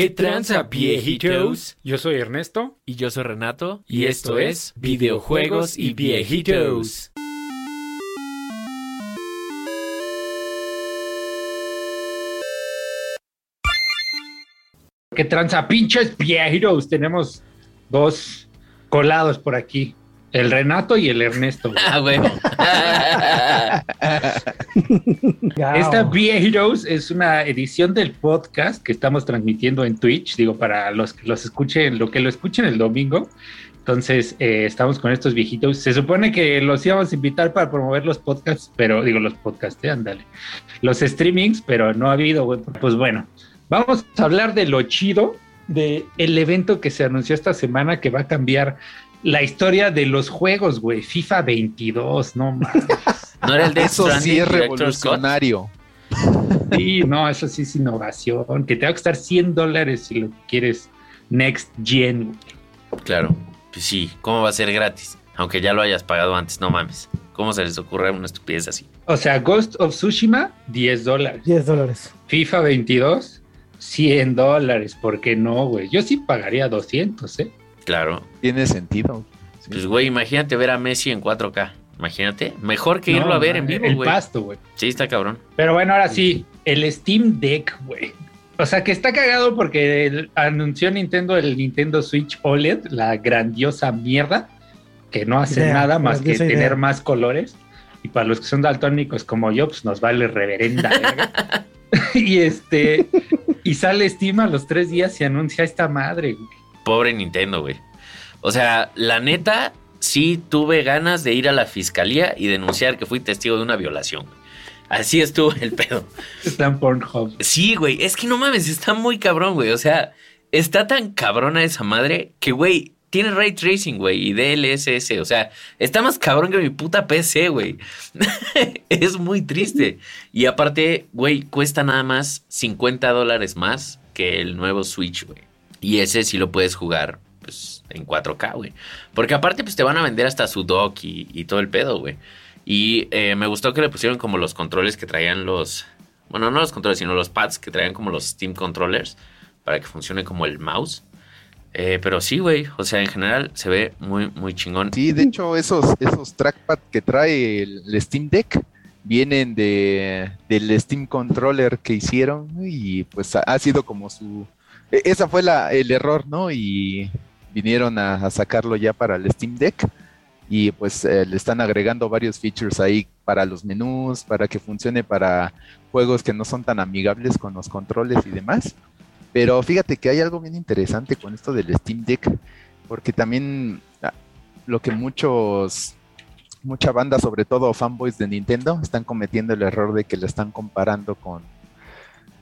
¿Qué tranza, viejitos? Yo soy Ernesto. Y yo soy Renato. Y esto es Videojuegos y Viejitos. ¿Qué tranza, pinches viejitos? Tenemos dos colados por aquí. El Renato y el Ernesto. güey. Ah, bueno. Esta Viejitos es una edición del podcast que estamos transmitiendo en Twitch. Digo, para los que los escuchen, lo que lo escuchen el domingo. Entonces, eh, estamos con estos viejitos. Se supone que los íbamos a invitar para promover los podcasts, pero digo, los podcasts, eh, ándale. Los streamings, pero no ha habido. Pues bueno, vamos a hablar de lo chido de el evento que se anunció esta semana que va a cambiar la historia de los juegos, güey. FIFA 22, no mames. ¿No era el de Eso sí es revolucionario. Sí, no, eso sí es innovación. Que te va a costar 100 dólares si lo quieres Next Gen. güey. Claro. Pues sí, ¿cómo va a ser gratis? Aunque ya lo hayas pagado antes, no mames. ¿Cómo se les ocurre una estupidez así? O sea, Ghost of Tsushima, 10 dólares. 10 dólares. FIFA 22, 100 dólares. ¿Por qué no, güey? Yo sí pagaría 200, ¿eh? Claro. Tiene sentido. Sí. Pues, güey, imagínate ver a Messi en 4K. Imagínate. Mejor que irlo a ver en vivo, El güey. pasto, güey. Sí, está cabrón. Pero bueno, ahora sí, el Steam Deck, güey. O sea, que está cagado porque el- anunció Nintendo el Nintendo Switch OLED, la grandiosa mierda, que no hace Idea, nada más que idea. tener más colores. Y para los que son daltónicos como yo, pues nos vale reverenda. y este, y sale Steam a los tres días y anuncia esta madre, güey. Pobre Nintendo, güey. O sea, la neta, sí tuve ganas de ir a la fiscalía y denunciar que fui testigo de una violación. güey. Así estuvo el pedo. Está en Pornhub. Sí, güey. Es que no mames, está muy cabrón, güey. O sea, está tan cabrona esa madre que, güey, tiene ray tracing, güey, y DLSS. O sea, está más cabrón que mi puta PC, güey. es muy triste. Y aparte, güey, cuesta nada más 50 dólares más que el nuevo Switch, güey. Y ese sí lo puedes jugar, pues, en 4K, güey. Porque aparte, pues, te van a vender hasta su dock y, todo el pedo, güey. Y eh, me gustó que le pusieron como los controles que traían los... Bueno, no los controles, sino los pads que traían como los Steam Controllers para que funcione como el mouse. Eh, pero sí, güey. O sea, en general se ve muy, muy chingón. Sí, de hecho, esos, esos trackpad que trae el, Steam Deck vienen de, del Steam Controller que hicieron y pues ha sido como su... e- Esa fue la, el error, ¿no? Y vinieron a, sacarlo ya para el Steam Deck y pues eh, le están agregando varios features ahí para los menús, para que funcione para juegos que no son tan amigables con los controles y demás. Pero fíjate que hay algo bien interesante con esto del Steam Deck, porque también ah, lo que muchos, mucha banda, sobre todo fanboys de Nintendo, están cometiendo el error de que lo están comparando con,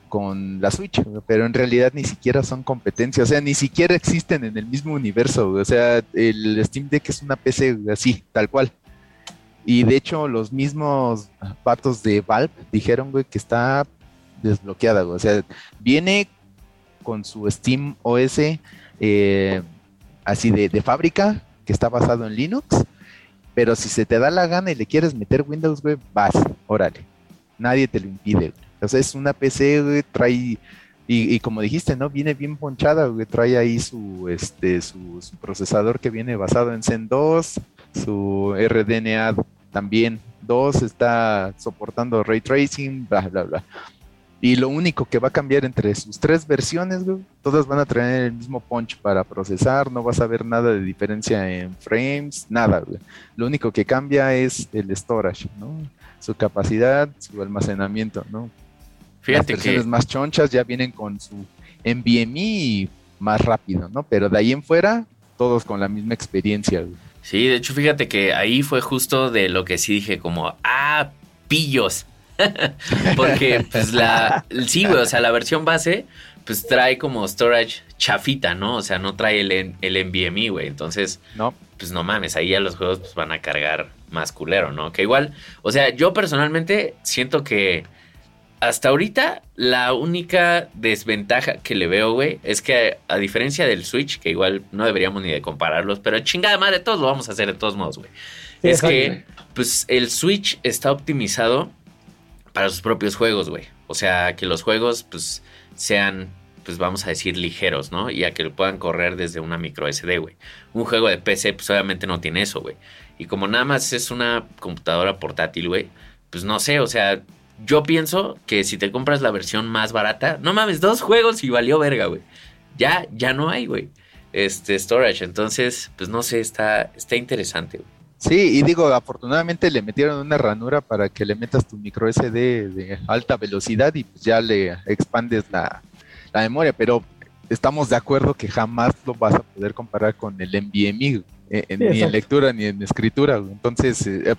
con la Switch, pero en realidad ni siquiera son competencias, o sea, ni siquiera existen en el mismo universo, o sea, el Steam Deck es una PC así, tal cual. Y de hecho, los mismos patos de Valve dijeron, güey, que está desbloqueada, o sea, viene con su Steam OS eh, así de, de fábrica, que está basado en Linux, pero si se te da la gana y le quieres meter Windows, güey, vas, órale, nadie te lo impide. O es una PC, güey, trae, y, y como dijiste, ¿no? Viene bien ponchada, güey, trae ahí su, este, su, su procesador que viene basado en Zen 2, su RDNA también 2, está soportando ray tracing, bla, bla, bla. Y lo único que va a cambiar entre sus tres versiones, güey, todas van a traer el mismo punch para procesar, no vas a ver nada de diferencia en frames, nada, güey. Lo único que cambia es el storage, ¿no? Su capacidad, su almacenamiento, ¿no? Fíjate Las versiones que... más chonchas ya vienen con su NVMe más rápido, ¿no? Pero de ahí en fuera, todos con la misma experiencia, güey. Sí, de hecho, fíjate que ahí fue justo de lo que sí dije como, ah, pillos. Porque, pues, la... Sí, güey, o sea, la versión base, pues, trae como storage chafita, ¿no? O sea, no trae el, el NVMe, güey. Entonces, ¿no? pues, no mames, ahí ya los juegos pues, van a cargar más culero, ¿no? Que igual, o sea, yo personalmente siento que hasta ahorita la única desventaja que le veo, güey, es que a diferencia del Switch, que igual no deberíamos ni de compararlos, pero chingada madre, todos lo vamos a hacer de todos modos, güey. Sí, es que, pues, el Switch está optimizado para sus propios juegos, güey. O sea, que los juegos, pues, sean, pues vamos a decir, ligeros, ¿no? Y a que lo puedan correr desde una micro SD, güey. Un juego de PC, pues obviamente no tiene eso, güey. Y como nada más es una computadora portátil, güey, pues no sé, o sea, yo pienso que si te compras la versión más barata, no mames, dos juegos y valió verga, güey. Ya, ya no hay, güey. Este storage. Entonces, pues no sé, está, está interesante, güey. Sí, y digo, afortunadamente le metieron una ranura para que le metas tu micro SD de alta velocidad y pues ya le expandes la, memoria, pero estamos de acuerdo que jamás lo vas a poder comparar con el NVMe, eh, ni en lectura ni en escritura. Entonces, eh,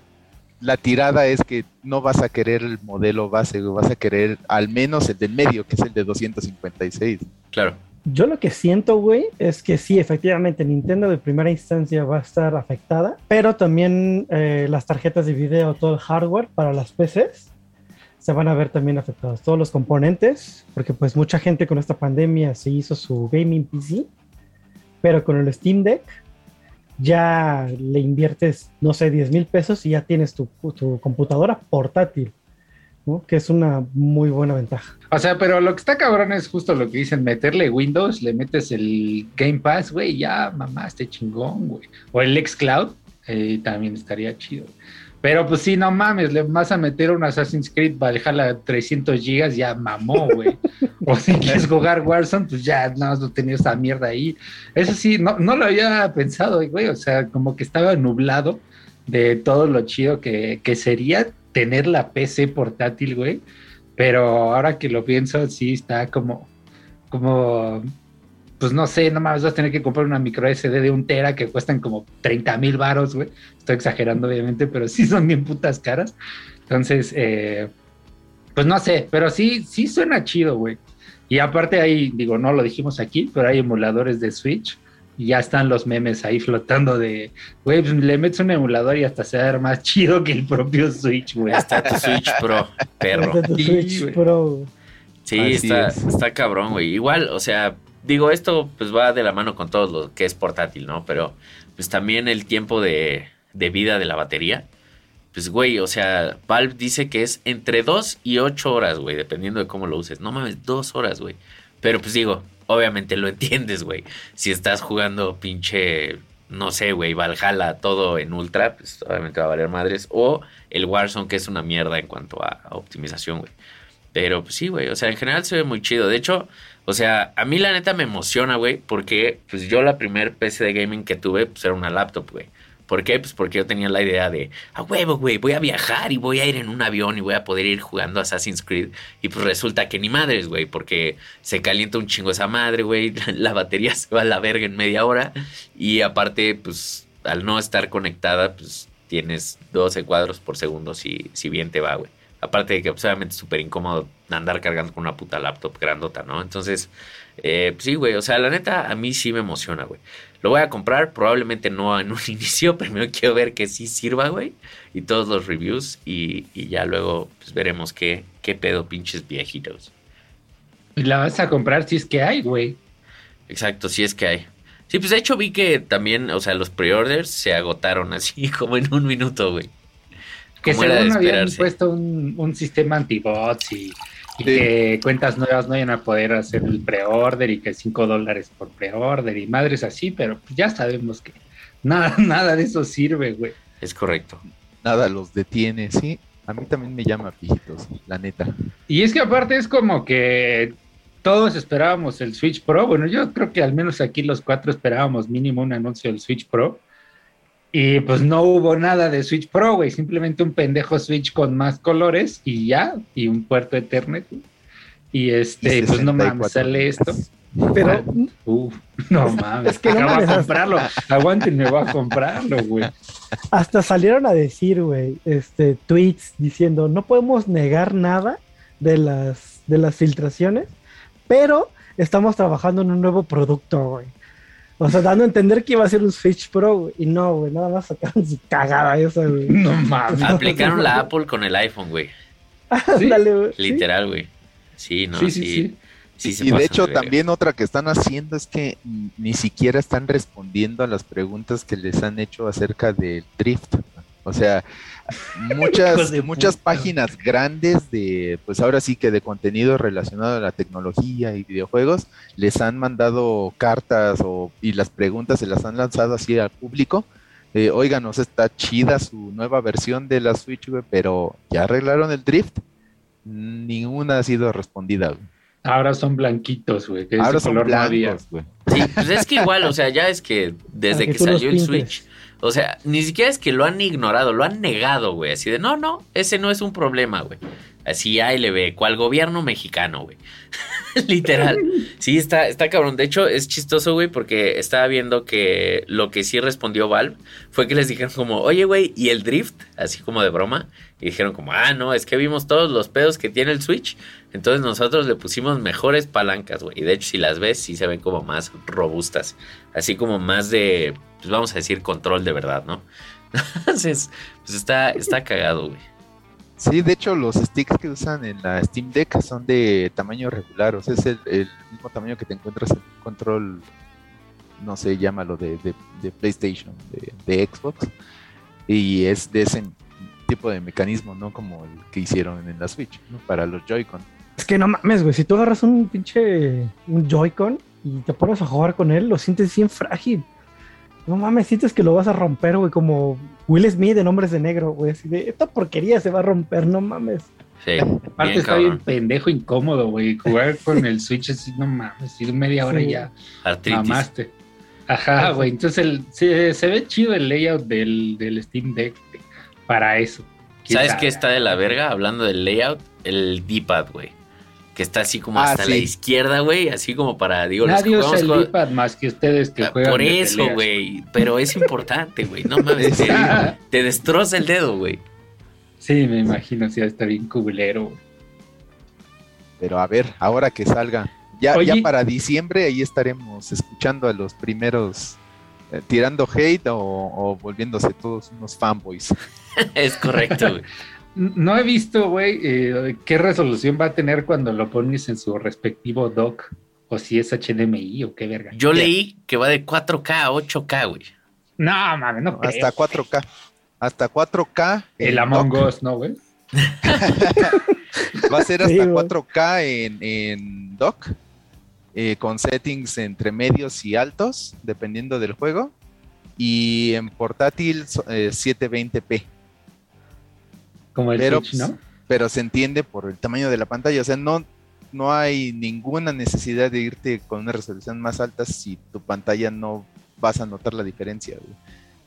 la tirada es que no vas a querer el modelo base, vas a querer al menos el del medio, que es el de 256. Claro. Yo lo que siento, güey, es que sí, efectivamente, Nintendo de primera instancia va a estar afectada, pero también eh, las tarjetas de video, todo el hardware para las PCs se van a ver también afectados. Todos los componentes, porque pues mucha gente con esta pandemia se hizo su gaming PC, pero con el Steam Deck ya le inviertes, no sé, 10 mil pesos y ya tienes tu, tu computadora portátil que es una muy buena ventaja. O sea, pero lo que está cabrón es justo lo que dicen, meterle Windows, le metes el Game Pass, güey, ya mamá, este chingón, güey. O el xCloud, eh, también estaría chido. Pero pues sí, no mames, le vas a meter un Assassin's Creed Valhalla 300 gigas, ya mamó, güey. o si quieres jugar Warzone, pues ya no has tenido esa mierda ahí. Eso sí, no, no lo había pensado, güey. O sea, como que estaba nublado de todo lo chido que, que sería tener la PC portátil, güey. Pero ahora que lo pienso, sí está como, como, pues no sé, no más vas a tener que comprar una micro SD de un tera que cuestan como 30 mil varos, güey. Estoy exagerando, obviamente, pero sí son bien putas caras. Entonces, eh, pues no sé, pero sí, sí suena chido, güey. Y aparte ahí, digo, no lo dijimos aquí, pero hay emuladores de Switch y ya están los memes ahí flotando de, güey, pues le metes un emulador y hasta se va a ver más chido que el propio Switch, güey. Hasta tu Switch Pro, perro. Hasta tu Switch Pro. Sí, está, está cabrón, güey. Igual, o sea, digo, esto pues va de la mano con todo lo que es portátil, ¿no? Pero pues también el tiempo de, de vida de la batería. Pues, güey, o sea, Valve dice que es entre 2 y 8 horas, güey, dependiendo de cómo lo uses. No mames, 2 horas, güey. Pero pues digo, obviamente lo entiendes, güey. Si estás jugando pinche, no sé, güey, Valhalla, todo en ultra, pues obviamente va a valer madres. O el Warzone, que es una mierda en cuanto a, optimización, güey. Pero pues sí, güey, o sea, en general se ve muy chido. De hecho, o sea, a mí la neta me emociona, güey, porque pues yo la primer PC de gaming que tuve, pues era una laptop, güey. ¿Por qué? Pues porque yo tenía la idea de, a huevo, güey, voy a viajar y voy a ir en un avión y voy a poder ir jugando Assassin's Creed. Y pues resulta que ni madres, güey, porque se calienta un chingo esa madre, güey, la batería se va a la verga en media hora. Y aparte, pues al no estar conectada, pues tienes 12 cuadros por segundo si, si bien te va, güey. Aparte de que pues, obviamente es súper incómodo andar cargando con una puta laptop grandota, ¿no? Entonces, eh, pues sí, güey, o sea, la neta a mí sí me emociona, güey. Lo voy a comprar, probablemente no en un inicio, primero quiero ver que sí sirva, güey, y todos los reviews, y, ya luego pues, veremos qué, qué pedo pinches viejitos. Y la vas a comprar si es que hay, güey. Exacto, si es que hay. Sí, pues de hecho vi que también, o sea, los pre-orders se agotaron así como en un minuto, güey. Que según habían puesto un, un sistema anti-bots y y que cuentas nuevas no vayan a poder hacer el pre-order y que 5 dólares por pre-order y madres así, pero pues ya sabemos que nada, nada de eso sirve, güey. Es correcto. Nada los detiene, sí. A mí también me llama pijitos, la neta. Y es que aparte es como que todos esperábamos el Switch Pro. Bueno, yo creo que al menos aquí los cuatro esperábamos mínimo un anuncio del Switch Pro. Y pues no hubo nada de Switch Pro, güey. Simplemente un pendejo Switch con más colores y ya. Y un puerto Ethernet. Y este, pues no mames, sale esto. Pero, uf, no mames, es que no mames, a comprarlo. Aguanten, me voy a comprarlo, güey. Hasta salieron a decir, güey, este, tweets diciendo, no podemos negar nada de las, de las filtraciones, pero estamos trabajando en un nuevo producto, güey. O sea, dando a entender que iba a ser un Switch Pro, güey. Y no, güey, nada más sacaron su cagada esa, güey. No mames. Aplicaron la Apple con el iPhone, güey. Dale, güey. Literal, güey. Sí, no, sí. sí, sí. y de hecho, también otra que están haciendo es que ni siquiera están respondiendo a las preguntas que les han hecho acerca del drift. O sea, muchas, muchas páginas grandes de, pues ahora sí que de contenido relacionado a la tecnología y videojuegos, les han mandado cartas o, y las preguntas se las han lanzado así al público. Eh, oigan, nos está chida su nueva versión de la Switch, pero ¿ya arreglaron el drift? Ninguna ha sido respondida, Ahora son blanquitos, güey. Ahora son blancos, güey. Sí, pues es que igual, o sea, ya es que desde que, salió el Switch, o sea, ni siquiera es que lo han ignorado, lo han negado, güey. Así de, no, no, ese no es un problema, güey. Así ve, cual gobierno mexicano, güey. Literal. Sí, está, está cabrón. De hecho, es chistoso, güey, porque estaba viendo que lo que sí respondió Valve fue que les dijeron como, oye, güey, ¿y el drift? Así como de broma. Y dijeron como, ah, no, es que vimos todos los pedos que tiene el Switch. Entonces nosotros le pusimos mejores palancas, güey. Y de hecho, si las ves, sí se ven como más robustas. Así como más de, pues vamos a decir, control de verdad, ¿no? Pues está, está cagado, güey. Sí, de hecho los sticks que usan en la Steam Deck son de tamaño regular, o sea, es el, mismo tamaño que te encuentras en un control, no sé, llámalo de, de, PlayStation, de, Xbox, y es de ese tipo de mecanismo, no como el que hicieron en la Switch, ¿no? para los Joy-Con. Es que no mames, güey, si tú agarras un pinche un Joy-Con y te pones a jugar con él, lo sientes bien frágil. No mames, sientes que lo vas a romper, güey, como Will Smith en Hombres de Negro, güey. Así de, esta porquería se va a romper, no mames. Sí. Aparte está bien pendejo, incómodo, güey. Jugar con el Switch así, no mames, si media hora ya Artritis. mamaste. Ajá, güey. Entonces el, se, ve chido el layout del, del Steam Deck para eso. ¿Sabes qué está de la verga? Hablando del layout, el D-pad, güey que está así como ah, hasta la izquierda, güey, así como para, digo, Nadie usa el iPad más que ustedes que ah, juegan Por eso, güey, pero es importante, güey, no mames, te, destroza el dedo, güey. Sí, me imagino, si está bien cubilero. Pero a ver, ahora que salga, ya, ya para diciembre ahí estaremos escuchando a los primeros eh, tirando hate o, o, volviéndose todos unos fanboys. es correcto, güey. No he visto, güey, eh, qué resolución va a tener cuando lo pones en su respectivo dock. O si es HDMI o qué verga. Yo leí que va de 4K a 8K, güey. No, mames, no. Hasta 4K. Hasta 4K. El Among Us, ¿no, güey? va a ser hasta 4K en, en dock. Eh, con settings entre medios y altos, dependiendo del juego. Y en portátil 720p. Eh, pero, Pero se entiende por el tamaño de la pantalla, o sea, no, no hay ninguna necesidad de irte con una resolución más alta si tu pantalla no vas a notar la diferencia.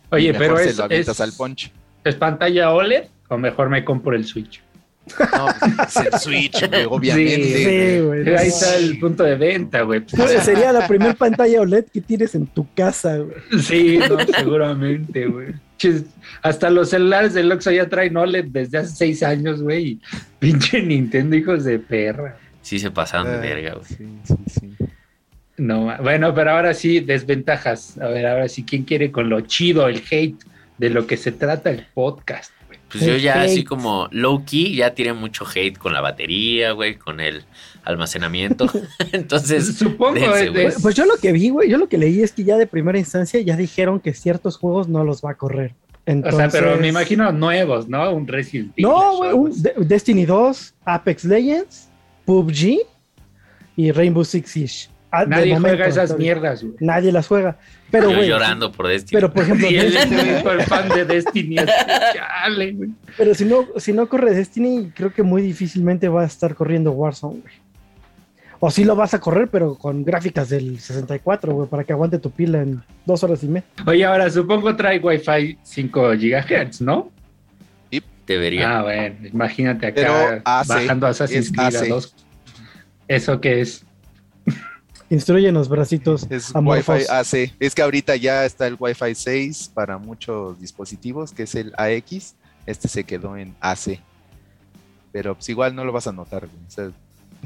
Oye, pero es, es, al punch. ¿Es pantalla OLED o mejor me compro el Switch? No, pues, es el Switch, obviamente. güey. Ahí está el punto de venta, güey. Sería la primera pantalla OLED que tienes en tu casa, güey. Sí, no, seguramente, güey. Hasta los celulares del Oxxo ya traen OLED desde hace seis años, güey. Pinche Nintendo, hijos de perra. Sí se pasaron de verga, güey. Sí, sí, sí. No, bueno, pero ahora sí, desventajas. A ver, ahora sí, ¿quién quiere con lo chido, el hate, de lo que se trata el podcast? Pues yo ya así como low key, ya tiré mucho hate con la batería, güey, con el almacenamiento. Entonces, supongo. Pues, pues yo lo que vi, güey, yo lo que leí es que ya de primera instancia ya dijeron que ciertos juegos no los va a correr. O sea, pero me imagino nuevos, ¿no? Un Resident Evil. No, güey, un Destiny 2, Apex Legends, PUBG y Rainbow Six Siege. Ah, Nadie juega esas mierdas, güey. Nadie las juega. Pero, Yo llorando por Destiny. Pero, por ejemplo... y él es fan de Destiny. Pero si no, si no corre Destiny, creo que muy difícilmente va a estar corriendo Warzone, güey. O sí lo vas a correr, pero con gráficas del 64, güey, para que aguante tu pila en dos horas y media. Oye, ahora supongo trae Wi-Fi 5 GHz, ¿no? Sí. Debería. Ah, bueno, imagínate acá bajando Assassin's Creed 2. ¿Eso qué es? Instruyenos, bracitos. Es Wi-Fi AC. Es que ahorita ya está el Wi-Fi 6 para muchos dispositivos, que es el AX. Este se quedó en AC. Pero pues igual no lo vas a notar.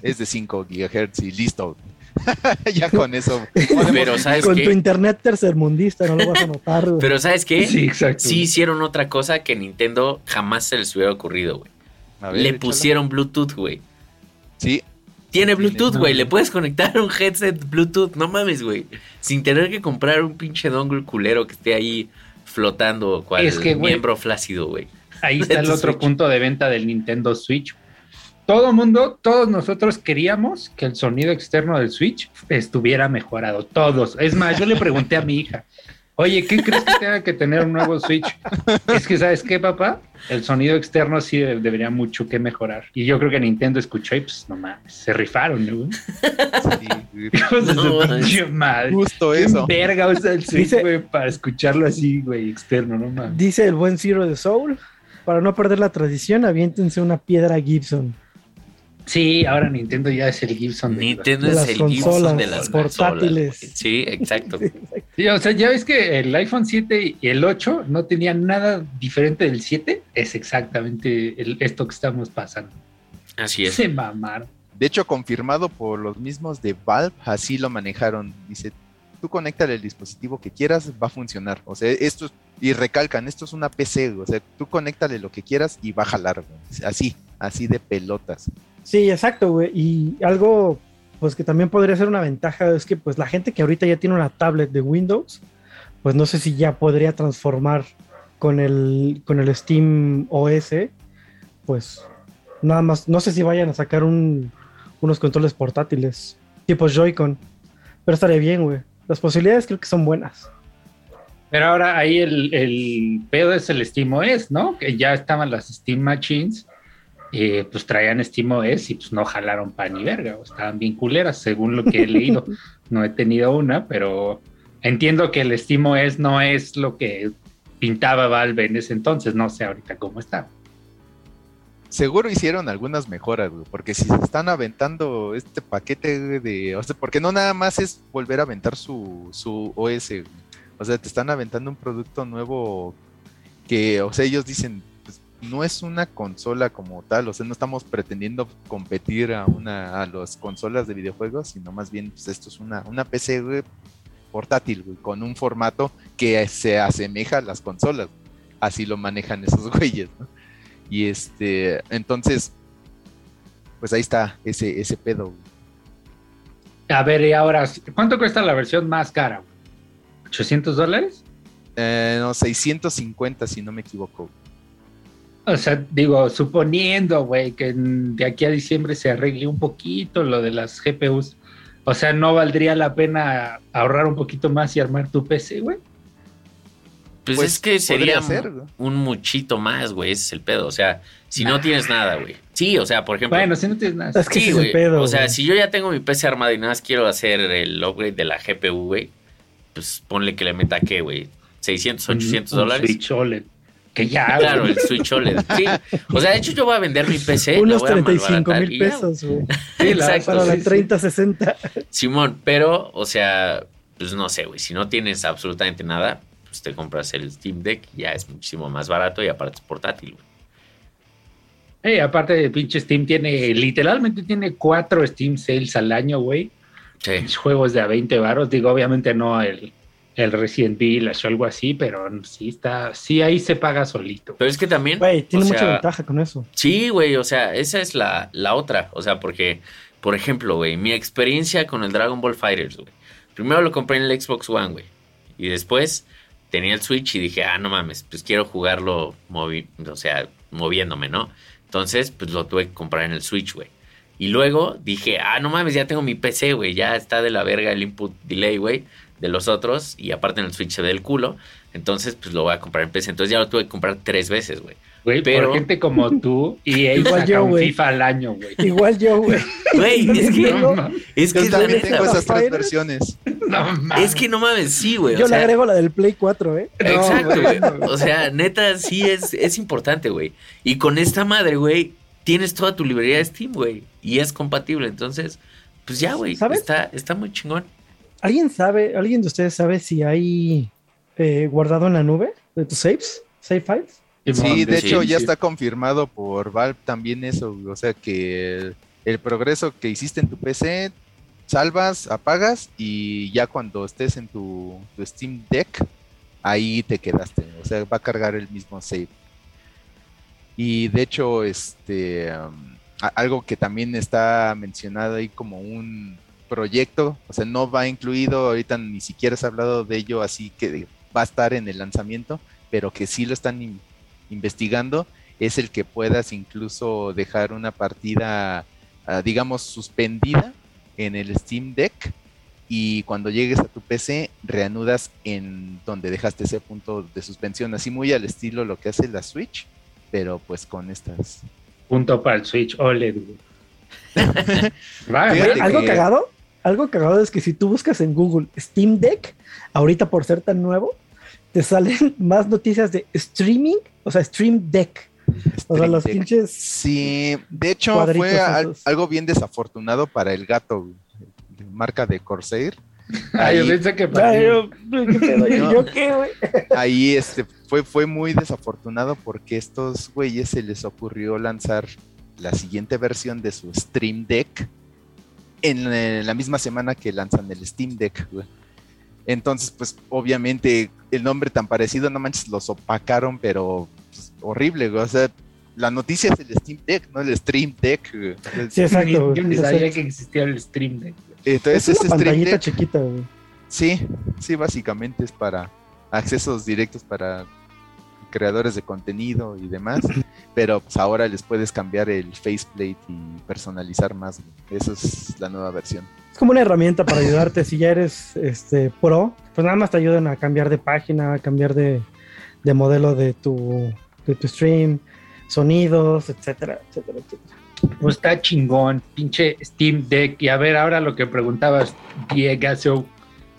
Es de 5 GHz y listo. ya con eso. Pero ¿sabes con tu internet tercermundista no lo vas a notar. Pero ¿sabes qué? Sí, exacto. Sí hicieron otra cosa que Nintendo jamás se les hubiera ocurrido, güey. Le pusieron Bluetooth, güey. Sí, tiene Bluetooth, güey. Le puedes conectar un headset Bluetooth. No mames, güey. Sin tener que comprar un pinche dongle culero que esté ahí flotando cual Es que, güey, miembro flácido, güey. Ahí está el otro Switch. punto de venta del Nintendo Switch. Todo mundo, todos nosotros queríamos que el sonido externo del Switch estuviera mejorado. Todos. Es más, yo le pregunté a mi hija, oye, ¿qué crees que tenga que tener un nuevo Switch? Es que, ¿sabes qué, papá? El sonido externo sí de- debería mucho que mejorar. Y yo creo que Nintendo escuchó y pues no mames, se rifaron, ¿no? güey? Sí, No, madre. Justo ¿Qué eso. verga usa el Switch, güey, para escucharlo así, güey, externo, no mames. Dice el buen Zero de Soul. Para no perder la tradición, aviéntense una piedra Gibson. Sí, ahora Nintendo ya es el Gibson. de- Nintendo de es las el Gibson consolas de las portátiles. consolas. Sí, exacto. Sí, o sea, ya ves que el iPhone 7 y el 8 no tenían nada diferente del 7. Es exactamente el- esto que estamos pasando. Así es. Se mamaron. De hecho, confirmado por los mismos de Valve, así lo manejaron. Dice, tú conéctale el dispositivo que quieras, va a funcionar. O sea, esto es, y recalcan, esto es una PC, o sea, tú conéctale lo que quieras y va a jalar. Así, así de pelotas. Sí, exacto, güey. Y algo, pues que también podría ser una ventaja es que, pues, la gente que ahorita ya tiene una tablet de Windows, pues no sé si ya podría transformar con el, con el Steam OS, pues nada más, no sé si vayan a sacar un- unos controles portátiles, tipo Joy-Con, pero estaría bien, güey. Las posibilidades creo que son buenas. Pero ahora ahí el, el pedo es el SteamOS, ¿no? Que ya estaban las Steam Machines, eh, pues traían SteamOS y pues no jalaron pan ni verga, o estaban bien culeras, según lo que he leído. no he tenido una, pero entiendo que el SteamOS no es lo que pintaba Valve en ese entonces, no sé ahorita cómo está. Seguro hicieron algunas mejoras, güey, porque si se están aventando este paquete de, o sea, porque no nada más es volver a aventar su, su OS, güey. o sea, te están aventando un producto nuevo que, o sea, ellos dicen, no es una consola como tal, o sea, no estamos pretendiendo competir a una, a las consolas de videojuegos, sino más bien, pues esto es una, una PC, güey, portátil, güey, con un formato que se asemeja a las consolas, así lo manejan esos güeyes, ¿no? Y este, entonces, pues ahí está ese, ese pedo. güey. A ver, y ahora, ¿cuánto cuesta la versión más cara? ¿800 dólares? Eh, no, 650 si no me equivoco. O sea, digo, suponiendo, güey, que en- de aquí a diciembre se arregle un poquito lo de las GPUs. O sea, ¿no valdría la pena ahorrar un poquito más y armar tu PC, güey? Pues, Pues, es que sería ser, un muchito más, güey. Ese es el pedo. O sea, si no tienes nada, güey. Sí, o sea, por ejemplo. Bueno, si no tienes nada. Es que sí, ese es güey. el pedo. o sea, si yo ya tengo mi PC armada y nada más quiero hacer el upgrade de la GPU, güey, pues ponle que le meta, ¿qué, güey? 600, 800 Un- un dólares. Switch OLED. Que ya, Claro, güey. el Switch OLED. Sí. O sea, de hecho, yo voy a vender mi PC. Unos la voy a 35 malbaratar mil pesos, güey. Sí, Exacto, Para la sí, sí. 3060. Simón, pero, o sea, pues no sé, güey. Si no tienes absolutamente nada, pues te compras el Steam Deck, ya es muchísimo más barato y aparte es portátil, güey. Eh, aparte de pinche Steam, tiene, literalmente tiene cuatro Steam sales al año, güey. Sí. Juegos de a 20 varos. Digo, obviamente no el, el Resident Evil o algo así, pero sí está, sí ahí se paga solito. Pero es que también. Güey, tiene mucha sea, ventaja con eso. Sí, güey, o sea, esa es la, la otra. O sea, porque, por ejemplo, güey, mi experiencia con el Dragon Ball Fighters, güey. Primero lo compré en el Xbox One, güey. Y después tenía el Switch y dije, ah, no mames, pues quiero jugarlo, movi o sea, moviéndome, ¿no? Entonces, pues lo tuve que comprar en el Switch, güey. Y luego dije, ah, no mames, ya tengo mi PC, güey. Ya está de la verga el input delay, güey, de los otros. Y aparte en el Switch se ve el culo. Entonces, pues lo voy a comprar en PC. Entonces ya lo tuve que comprar tres veces, güey. Güey, Pero- por gente como tú y él Igual saca yo, un. FIFA al año, güey. Igual yo, güey. Güey, es que, No, es que Yo también neta, tengo esas tres versiones. No, mames. Es que no mames, sí, güey. Yo o sea, le agrego la del Play 4, ¿eh? Exacto, güey. O sea, neta, sí es, es importante, güey. Y con esta madre, güey, tienes toda tu librería de Steam, güey. Y es compatible. Entonces, pues ya, güey. Está, está muy chingón. ¿Alguien sabe, alguien de ustedes sabe si hay eh, guardado en la nube de tus saves? ¿Save files? Sí, de hecho ya está confirmado por Valve también eso, o sea que el, el progreso que hiciste en tu PC, salvas, apagas y ya cuando estés en tu, tu Steam Deck, ahí te quedaste, o sea, va a cargar el mismo save. Y de hecho, este, um, algo que también está mencionado ahí como un proyecto, o sea, no va incluido, ahorita ni siquiera se ha hablado de ello, así que va a estar en el lanzamiento, pero que sí lo están investigando, es el que puedas incluso dejar una partida, ah, digamos, suspendida en el Steam Deck y cuando llegues a tu PC reanudas en donde dejaste ese punto de suspensión, así muy al estilo lo que hace la Switch, pero pues con estas. Punto para el Switch OLED. algo cagado, algo cagado es que si tú buscas en Google Steam Deck, ahorita por ser tan nuevo, te salen más noticias de streaming, o sea, Stream Deck. o sea, los pinches. Sí, de hecho fue algo bien desafortunado para el gato marca de Corsair. Ahí, yo que Ahí este, fue, fue muy desafortunado porque estos güeyes se les ocurrió lanzar la siguiente versión de su Stream Deck en eh, la misma semana que lanzan el Steam Deck, Entonces, pues obviamente el nombre tan parecido, no manches, los opacaron, pero pues, horrible, O sea, la noticia es el Steam Deck, no el Stream Deck. Sí, exacto. Yo ni sabía que existía el Stream Deck. Entonces, es una pantallita chiquita, güey. Sí, sí, básicamente es para accesos directos para creadores de contenido y demás, pero pues ahora les puedes cambiar el faceplate y personalizar más. Esa es la nueva versión. Es como una herramienta para ayudarte si ya eres este pro, pues nada más te ayudan a cambiar de página, a cambiar de, de modelo de tu, de tu stream, sonidos, etcétera, etcétera, etcétera. Pues está chingón, pinche Steam Deck. Y a ver, ahora lo que preguntabas, Diego.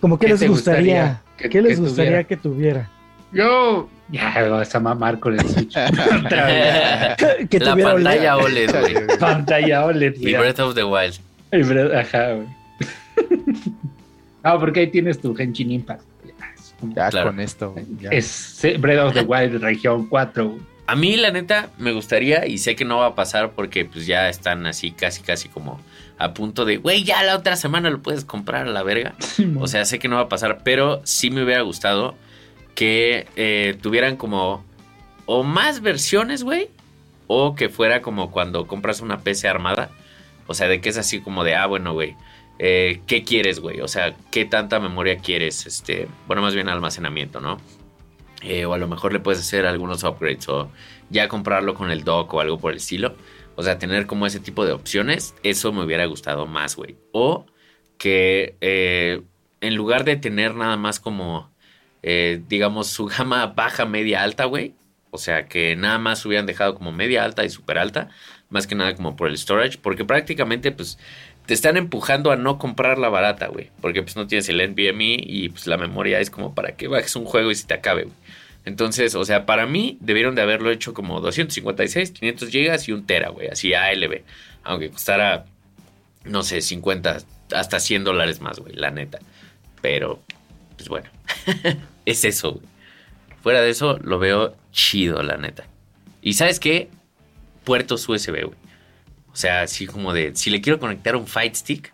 ¿Cómo que les gustaría? ¿Qué les gustaría que tuviera? Yo ya vas a mamar con el Switch. que la pantalla OLED, güey. pantalla OLED. Y Breath of the Wild. Ajá, güey. no, porque ahí tienes tu Genshin Impact. Ya, con esto. Es Breath of the Wild región 4. A mí, la neta, me gustaría, y sé que no va a pasar porque pues ya están así, casi, casi como a punto de, güey, ya la otra semana lo puedes comprar a la verga. o sea, sé que no va a pasar, pero sí me hubiera gustado que eh, tuvieran como o más versiones, güey, o que fuera como cuando compras una PC armada. O sea, de que es así como de, ah, bueno, güey, eh, ¿qué quieres, güey? O sea, ¿qué tanta memoria quieres? Este, bueno, más bien almacenamiento, ¿no? Eh, o a lo mejor le puedes hacer algunos upgrades o ya comprarlo con el dock o algo por el estilo. O sea, tener como ese tipo de opciones, eso me hubiera gustado más, güey. O que eh, en lugar de tener nada más como, eh, digamos, su gama baja, media, alta, güey. O sea, que nada más hubieran dejado como media alta y super alta. Más que nada como por el storage. Porque prácticamente, pues, te están empujando a no comprar la barata, güey. Porque pues no tienes el NVMe y pues la memoria es como para que bajes un juego y se te acabe, güey. Entonces, o sea, para mí debieron de haberlo hecho como 256, 500 gigas y un tera, güey, así ALB. Aunque costara, no sé, 50, hasta 100 dólares más, güey, la neta. Pero, pues bueno, es eso, güey. Fuera de eso, lo veo chido, la neta. Y ¿sabes qué? Puertos USB, güey. O sea, así como de, si le quiero conectar un Fight Stick,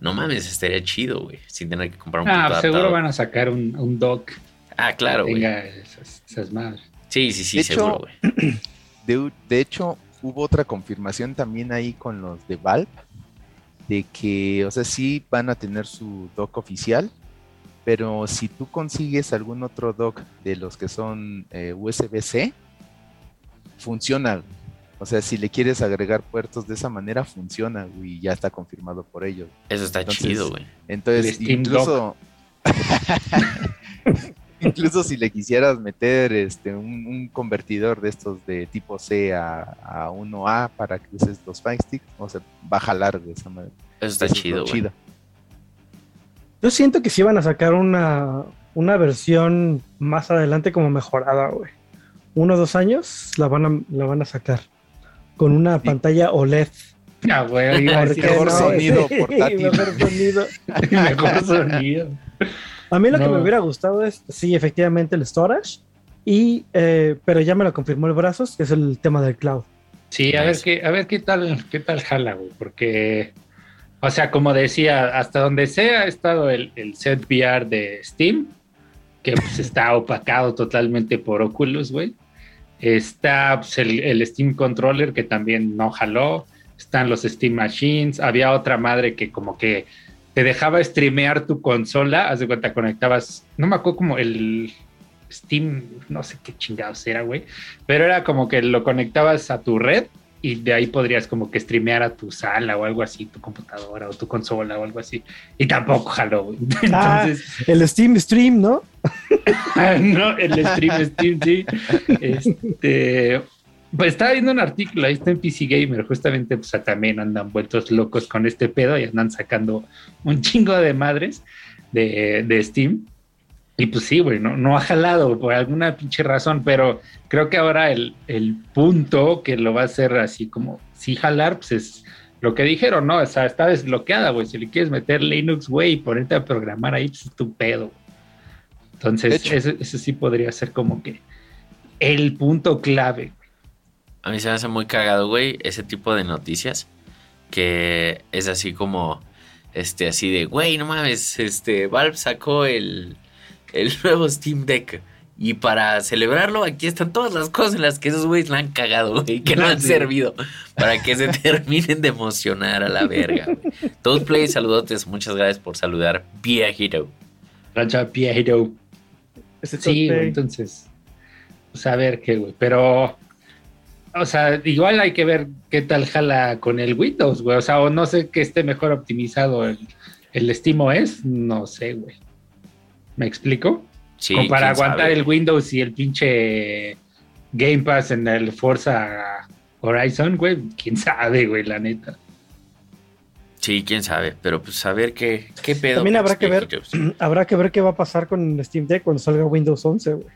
no mames, estaría chido, güey, sin tener que comprar un Ah, seguro van a sacar un, un dock. Ah, claro, güey. Tenga esas, madres. Sí, sí, sí, seguro, güey. De, de hecho, hubo otra confirmación también ahí con los de Valve, de que, o sea, sí van a tener su dock oficial, pero si tú consigues algún otro dock de los que son eh, USB-C, funciona. O sea, si le quieres agregar puertos de esa manera, funciona, güey, ya está confirmado por ellos. Eso está chido, güey. Entonces, incluso. incluso si le quisieras meter este un, convertidor de estos de tipo C a, a 1A para que uses los Fire o sea, va a jalar de esa manera. Eso está chido, güey. Yo siento que sí van a sacar una, una versión más adelante como mejorada, güey. Uno o dos años la van a, la van a sacar con una pantalla OLED. Ah, güey, mejor sonido portátil. Mejor sonido. mejor sonido. A mí lo que me hubiera gustado es, sí, efectivamente, el storage, y, eh, pero ya me lo confirmó el Brazos, que es el tema del cloud. Sí, a ver qué, a ver qué tal, qué tal jala, güey, porque, o sea, como decía, hasta donde sea ha estado el, el set VR de Steam, que pues está opacado totalmente por Oculus, güey. Está pues, el, Steam Controller que también no jaló. Están los Steam Machines. Había otra madre que como que te dejaba streamear tu consola. Haz de cuenta, conectabas, no me acuerdo como el, Steam, no sé qué chingados era, güey, pero era como que lo conectabas a tu red y de ahí podrías como que streamear a tu sala o algo así, tu computadora o tu consola o algo así. Y tampoco jaló, ah, Entonces, el Steam Stream, ¿no? no, el Stream Steam, sí. Este, pues estaba viendo un artículo, ahí está en PC Gamer, justamente pues también andan vueltos locos con este pedo y andan sacando un chingo de madres de, de Steam. Y pues sí, güey, no, no ha jalado por alguna pinche razón, pero creo que ahora el, punto que lo va a hacer así como sí jalar, pues es lo que dijeron, ¿no? O sea, está desbloqueada, güey. Si le quieres meter Linux, güey, y ponerte a programar ahí, pues es tu pedo. Entonces, eso, sí podría ser como que el punto clave. A mí se me hace muy cagado, güey, ese tipo de noticias que es así como, este, así de, güey, no mames, este, Valve sacó el el nuevo Steam Deck. Y para celebrarlo, aquí están todas las cosas en las que esos güeyes la han cagado, güey, que no han servido para que se terminen de emocionar a la verga. Todos play, saludotes, muchas gracias por saludar. Rancha Pia Hero. Sí, entonces, pues a ver qué, güey. Pero, o sea, igual hay que ver qué tal jala con el Windows, güey. O sea, o no sé que esté mejor optimizado el, el es, no sé, güey. ¿Me explico? Sí. Como para aguantar el Windows y el pinche Game Pass en el Forza Horizon, güey. Quién sabe, güey, la neta. Sí, quién sabe, pero pues a ver qué, qué pedo. También habrá que ver, habrá que ver qué va a pasar con Steam Deck cuando salga Windows 11, güey.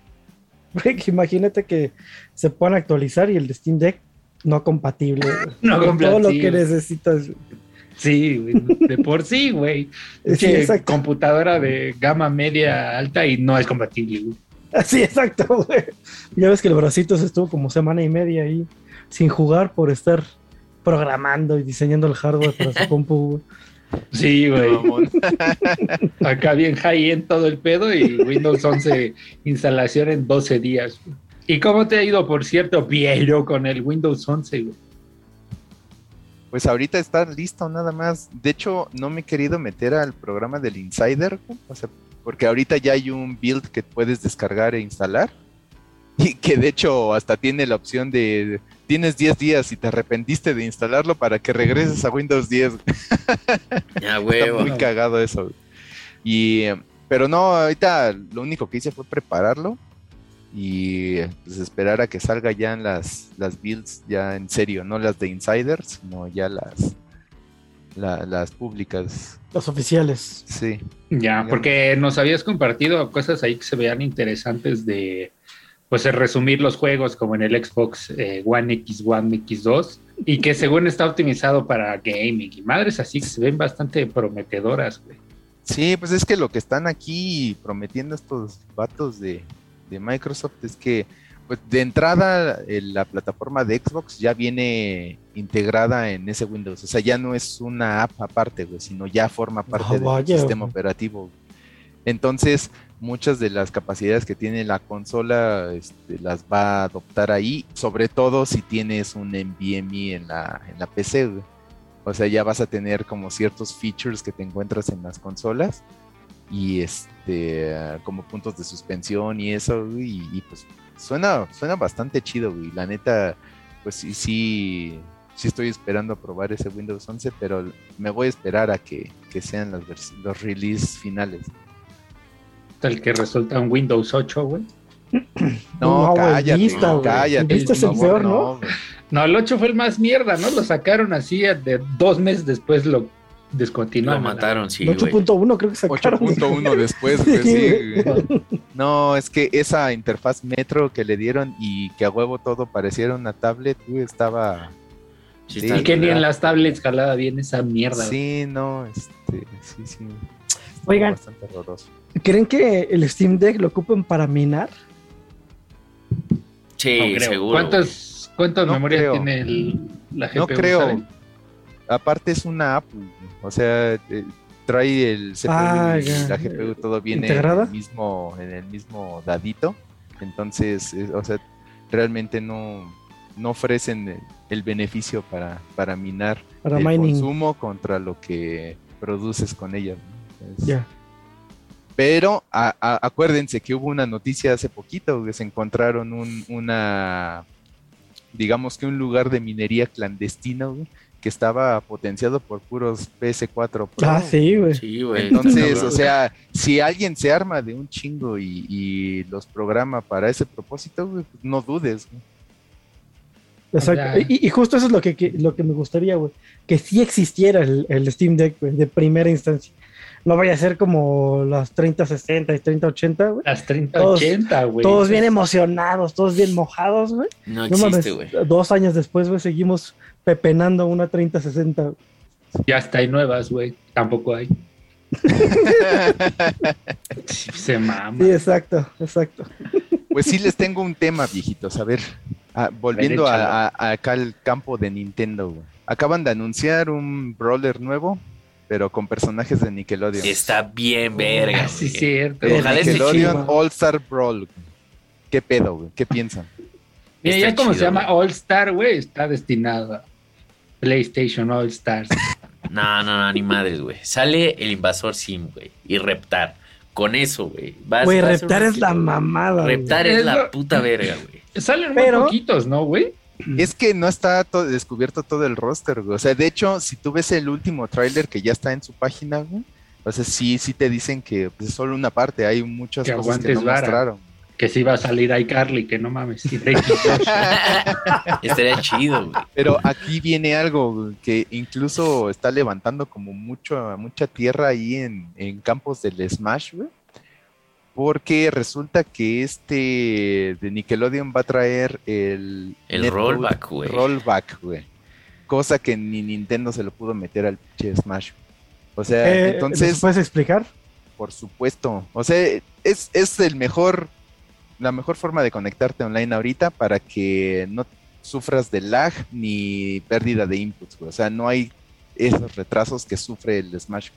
Imagínate que se puedan actualizar y el Steam Deck no compatible. no con todo lo que necesitas. Sí, de por sí, güey. Sí, computadora de gama media alta y no es compatible, güey. Sí, exacto, güey. Ya ves que el bracito se estuvo como semana y media ahí sin jugar por estar programando y diseñando el hardware para su compu, güey. Sí, güey. Acá bien high en todo el pedo y Windows 11 instalación en 12 días. ¿Y cómo te ha ido, por cierto, Piero, con el Windows 11, güey? Pues ahorita está listo nada más. De hecho, no me he querido meter al programa del Insider, o sea, porque ahorita ya hay un build que puedes descargar e instalar. Y que de hecho hasta tiene la opción de tienes 10 días y te arrepentiste de instalarlo para que regreses a Windows 10. Ya, huevo. Está muy cagado eso. Y pero no, ahorita lo único que hice fue prepararlo y pues esperar a que salga ya en las, las builds ya en serio, no las de insiders, sino ya las las públicas. Las oficiales. Sí. Ya, porque nos habías compartido cosas ahí que se veían interesantes de pues resumir los juegos como en el Xbox eh, One X, One X2 y que según está optimizado para gaming y madres así que se ven bastante prometedoras, güey. Sí, pues es que lo que están aquí prometiendo estos vatos de, de Microsoft es que pues de entrada la plataforma de Xbox ya viene integrada en ese Windows, o sea, ya no es una app aparte, sino ya forma parte del sistema operativo. Entonces, muchas de las capacidades que tiene la consola este, las va a adoptar ahí, sobre todo si tienes un NVMe en la, en la PC. O sea, ya vas a tener como ciertos features que te encuentras en las consolas y este como puntos de suspensión y eso y, pues suena suena bastante chido güey la neta pues sí sí sí estoy esperando a probar ese Windows 11 pero me voy a esperar a que, sean los, los release finales tal que resulta un Windows 8 güey no, cállate, cállate. Vista es el peor, ¿no? No, el 8 fue el más mierda, ¿no? Lo sacaron así de dos meses después lo descontinuaron. Lo mataron, sí. 8.1 creo que sacaron. 8.1 después, güey, sí, No, es que esa interfaz Metro que le dieron y que a huevo todo pareciera una tablet, güey, estaba... Sí, y que ni en las tablets calaba bien esa mierda. Sí, no, este, sí, sí. Oigan, ¿creen que el Steam Deck lo ocupen para minar? Sí, seguro. ¿Cuántas, ¿Cuántas memorias tiene el, la GPU? No creo. Aparte es una app, o sea, eh, trae el CPU ah, y la GPU todo viene en el mismo en el mismo dadito. Entonces, o sea, realmente no, no ofrecen el, beneficio para, para minar para el consumo contra lo que produces con ella. Ya. Pero acuérdense que hubo una noticia hace poquito que se encontraron un, una, digamos que un lugar de minería clandestina, güey, que estaba potenciado por puros PS4 Pro. Ah, sí, güey. Sí. Entonces, o sea, si alguien se arma de un chingo y, los programa para ese propósito, güey, pues no dudes. Güey. Exacto. Y, justo eso es lo que, lo que me gustaría, güey. Que sí existiera el, el Steam Deck, güey, de primera instancia. No vaya a ser como las 3060 y 3080, güey. Las 3080, güey. Todos, bien emocionados, todos bien mojados, güey. No, existe, güey. dos años después, güey, seguimos pepenando una 3060. Ya está, hay nuevas, güey. Tampoco hay. se mama. Sí, exacto, exacto. Pues sí les tengo un tema, viejitos. A ver, ah, volviendo a, acá al campo de Nintendo, güey. Acaban de anunciar un brawler nuevo pero con personajes de Nickelodeon. Está bien verga. sí, cierto. Nickelodeon All Star Brawl. ¿Qué pedo, güey? ¿Qué piensan? Mira, ya como se llama All Star, güey, está destinado a PlayStation All Stars. No, no, no, ni madres, güey. Sale el invasor Sim, güey. Y Reptar. Con eso, güey. Güey, Reptar es la mamada. Reptar es, la puta verga, güey. Salen muy poquitos, ¿no, güey? Es que no está descubierto todo el roster, güey. O sea, de hecho, si tú ves el último tráiler que ya está en su página, güey, o sea, sí, sí te dicen que pues, es solo una parte, hay muchas cosas que no mostraron. Que sí va a salir iCarly, que no mames. Estaría chido, güey. Pero aquí viene algo que incluso está levantando como mucho, mucha tierra ahí en, en campos del Smash, güey porque resulta que este de Nickelodeon va a traer el... El rollback, güey. Rollback, güey. Cosa que ni Nintendo se lo pudo meter al pinche Smash. O sea, eh, entonces... ¿Puedes explicar? Por supuesto. O sea, es, es el mejor... La mejor forma de conectarte online ahorita para que no sufras de lag ni pérdida de inputs, güey. O sea, no hay esos retrasos que sufre el Smash.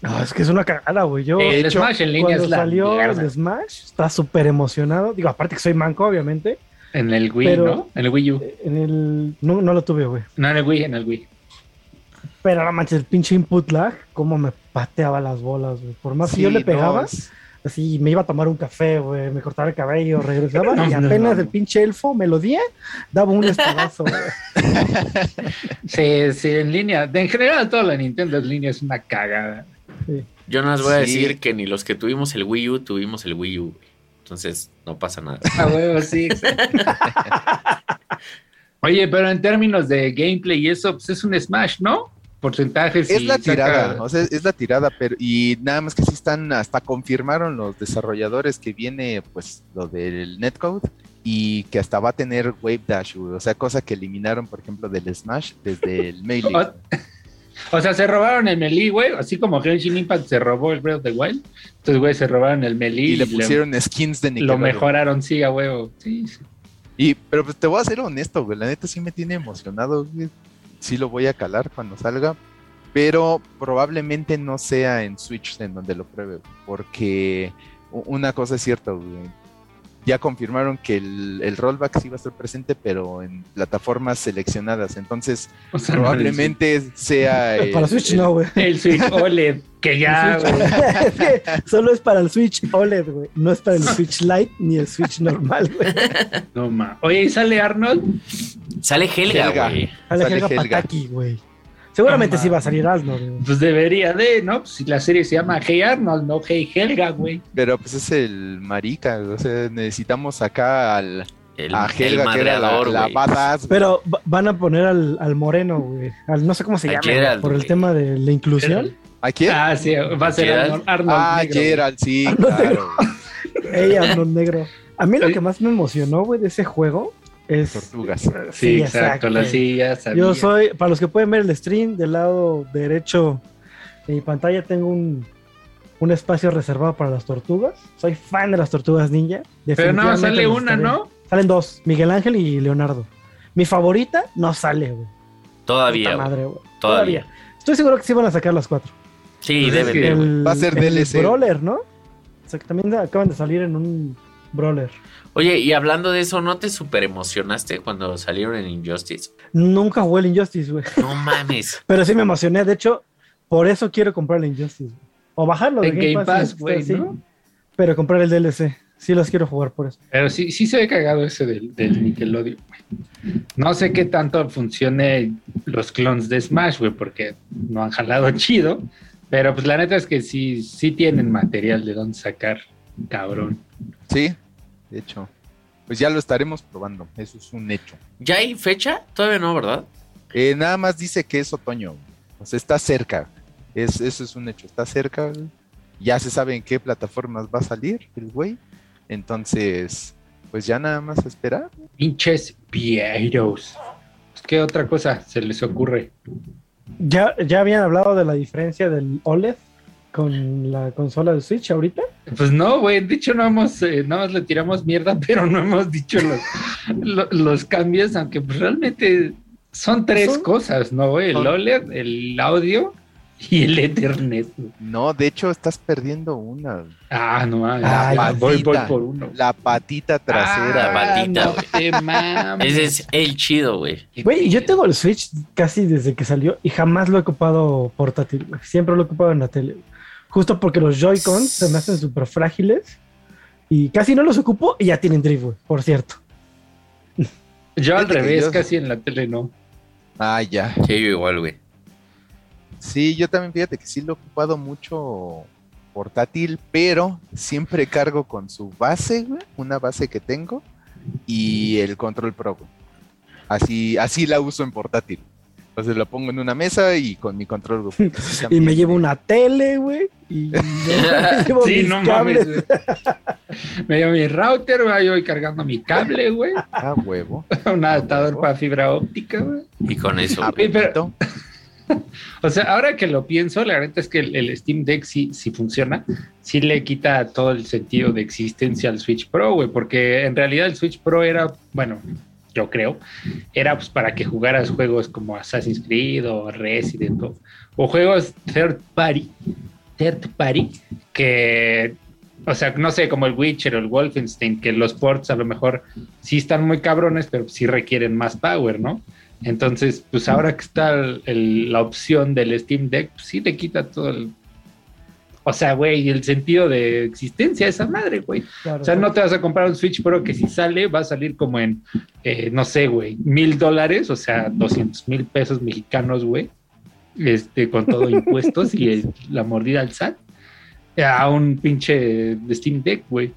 No, es que es una cagada, güey. Yo, el Smash en línea cuando salió el Smash, está súper emocionado. Digo, aparte que soy manco, obviamente. En el Wii, ¿no? En el Wii U. En el... No, no lo tuve, güey. No, en el Wii, en el Wii. Pero la manches, el pinche input lag, cómo me pateaba las bolas, güey. Por más que yo le pegaba, así me iba a tomar un café, güey, me cortaba el cabello, regresaba y apenas el pinche elfo melodía daba un espadazo, Sí, sí, en línea. En general, toda la Nintendo en línea es una cagada. Yo no les voy a decir que ni los que tuvimos el Wii U tuvimos el Wii U. Entonces, no pasa nada. A huevo, sí. Oye, pero en términos de gameplay y eso, pues es un Smash, ¿no? Porcentajes. Es la tirada, o sea, es la tirada, pero y nada más que sí están, hasta confirmaron los desarrolladores que viene, pues, lo del netcode y que hasta va a tener Wave Dash, o sea, cosa que eliminaron, por ejemplo, del Smash desde el Melee. O sea, se robaron el Melee, güey, así como Genshin Impact se robó el Breath of the Wild. Entonces, güey, se robaron el Melee. Y le pusieron skins de Nickelodeon. Lo mejoraron, sí, a huevo. Sí, Y, pero pues te voy a ser honesto, güey. La neta sí me tiene emocionado, güey. Sí lo voy a calar cuando salga. Pero probablemente no sea en Switch en donde lo pruebe. Porque una cosa es cierta, ya confirmaron que el, rollback sí va a estar presente, pero en plataformas seleccionadas. Entonces, probablemente sea. El, para Switch no, güey. El Switch OLED, que ya. solo es para el Switch OLED, güey. No es para el Switch Lite ni el Switch normal, güey. No ma. Oye, ¿y sale Arnold? Sale Helga, güey. Sale, Helga, Helga. Pataki, güey. Seguramente sí va a salir Arnold. Pues debería de, ¿no? Pues si la serie se llama Hey Arnold, no Hey Helga, güey. Pero pues es el marica, o sea, necesitamos acá al... a Helga, que era la, la Pero van a poner al, al moreno, güey. Al, no sé cómo se llama, por el tema de la inclusión. ¿A quién? Ah, sí, va a ser Arnold, Arnold Ah, negro, Gerald, sí, claro. Ey, Arnold negro. A mí lo que más me emocionó, güey, de ese juego es tortugas. Sí, exacto, las sillas. Yo soy, para los que pueden ver el stream, del lado derecho de mi pantalla tengo un, un espacio reservado para las tortugas. Soy fan de las tortugas ninja. Pero no, sale una, ¿no? Salen dos, Miguel Ángel y Leonardo. Mi favorita no sale, güey. Todavía. Madre, Todavía. Estoy seguro que sí van a sacar las cuatro. Sí, pues deben. Va a ser DLC. Brawler, ¿no? O sea, que también acaban de salir en un Brawler. Oye, y hablando de eso, ¿no te super emocionaste cuando salieron en Injustice? Nunca jugué el Injustice, güey. No mames. Pero sí me emocioné. De hecho, por eso quiero comprar el Injustice. O bajarlo de En Game Pass, güey. Pero comprar el DLC. Sí los quiero jugar por eso. Pero sí, sí se ve cagado ese del, del Nickelodeon, güey. No sé qué tanto funcione los clones de Smash, güey, porque no han jalado chido. Pero pues la neta es que sí, sí tienen material de dónde sacar, cabrón. Sí, de hecho. Pues ya lo estaremos probando, eso es un hecho. ¿Ya hay fecha? Todavía no, ¿verdad? Eh, nada más dice que es otoño, o sea, está cerca. Es, eso es un hecho, está cerca. Ya se sabe en qué plataformas va a salir el güey. Entonces, pues ya nada más esperar. Pinches vieiros. Pues, ¿Qué otra cosa se les ocurre? ¿Ya, ¿Ya habían hablado de la diferencia del OLED con la consola de Switch ahorita? Pues no, güey, de hecho no hemos, eh, nada más le tiramos mierda, pero no hemos dicho los, lo- los cambios, aunque pues realmente son tres Son- cosas, ¿no? güey? El son- OLED, el audio y el Ethernet. No, de hecho estás perdiendo una. Ah, no mames, ya, voy, voy por uno. La patita trasera. la patita, no güey. te mames. Ese es el chido, güey. Güey, yo tengo el Switch casi desde que salió y jamás lo he ocupado portátil. güey. Siempre lo he ocupado en la tele. Justo porque los Joy-Cons se me hacen súper frágiles y casi no los ocupo y ya tienen drift, güey, por cierto. Yo al revés, yo- casi en la tele no. Ah, ya. Sí, yo igual, güey. Sí, yo también fíjate que sí lo he ocupado mucho portátil, pero siempre cargo con su base, güey, una base que tengo, y el control pro. güey. Así, así la uso en portátil. Entonces lo pongo en una mesa y con mi control. Y me llevo una tele, güey, y me llevo Sí, mis no cables. mames. güey. Me llevo mi router, güey, yo voy cargando mi cable, güey. Ah, huevo. Un adaptador para fibra óptica, güey. Y con eso, Ah, pero-. O sea, ahora que lo pienso, la verdad es que el, el Steam Deck sí, sí funciona, sí le quita todo el sentido de existencia al Switch Pro, güey, porque en realidad el Switch Pro era, bueno, yo creo, era pues para que jugaras juegos como Assassin's Creed o Resident o, o juegos third party, third party, que, o sea, no sé, como el Witcher o el Wolfenstein, que los ports a lo mejor sí están muy cabrones, pero sí requieren más power, ¿no? Entonces, pues ahora que está el- la opción del Steam Deck, pues sí le quita todo el... O sea, güey, el sentido de existencia de esa madre, güey. Claro. O sea, no te vas a comprar un Switch Pro que si sale va a salir como en, eh, no sé, güey, mil dólares, o sea, 200 mil pesos mexicanos, güey, este, con todo impuestos y el- la mordida al SAT, a un pinche Steam Deck, güey.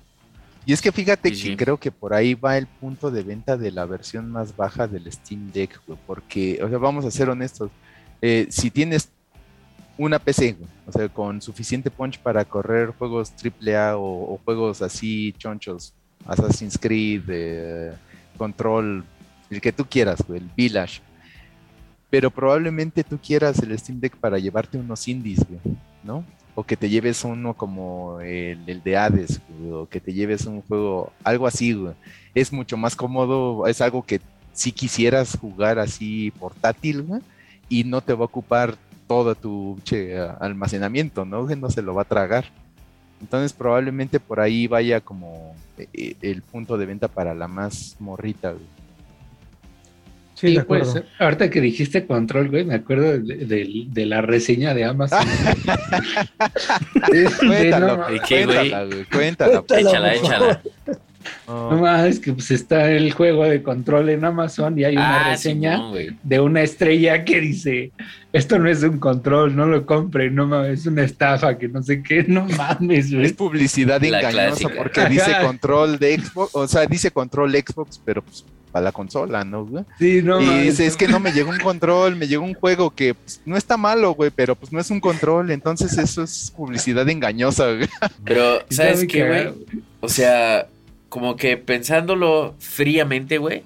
Y es que fíjate Sí, que creo que por ahí va el punto de venta de la versión más baja del Steam Deck, güey, porque, o sea, vamos a ser honestos, eh, si tienes una PC, o sea, con suficiente punch para correr juegos AAA o, o juegos así chonchos, Assassin's Creed, eh, Control, el que tú quieras, el Village, pero probablemente tú quieras el Steam Deck para llevarte unos indies, ¿no? O que te lleves uno como el, de Hades, o que te lleves un juego, algo así, güey. Es mucho más cómodo, es algo que si quisieras jugar así portátil, güey, y no te va a ocupar todo tu che, almacenamiento, ¿no? Que no se lo va a tragar. Entonces probablemente por ahí vaya como eh, el punto de venta para la más morrita, güey. Sí, de puede acuerdo. ser. Ahorita que dijiste control, güey, me acuerdo de, de- de la reseña de Amazon. De- de- Cuéntalo, no, ¿Y qué, güey? cuéntala, cuéntala. Cuéntalo, Échala, No, no mames, que pues está el juego de control en Amazon y hay una Ah, reseña de una estrella que dice, esto no es un control, no lo compren, no mames, es una estafa, que no sé qué, no mames, Es güey. publicidad La engañosa clásica. porque dice control de Xbox, o sea, dice control Xbox, pero pues para la consola, ¿no? güey? Sí, no y mames. dice, es que no me llegó un control, me llegó un juego que pues, no está malo, güey, pero pues no es un control, entonces eso es publicidad engañosa, güey. Pero, ¿sabes qué, güey? O sea, como que pensándolo fríamente, güey.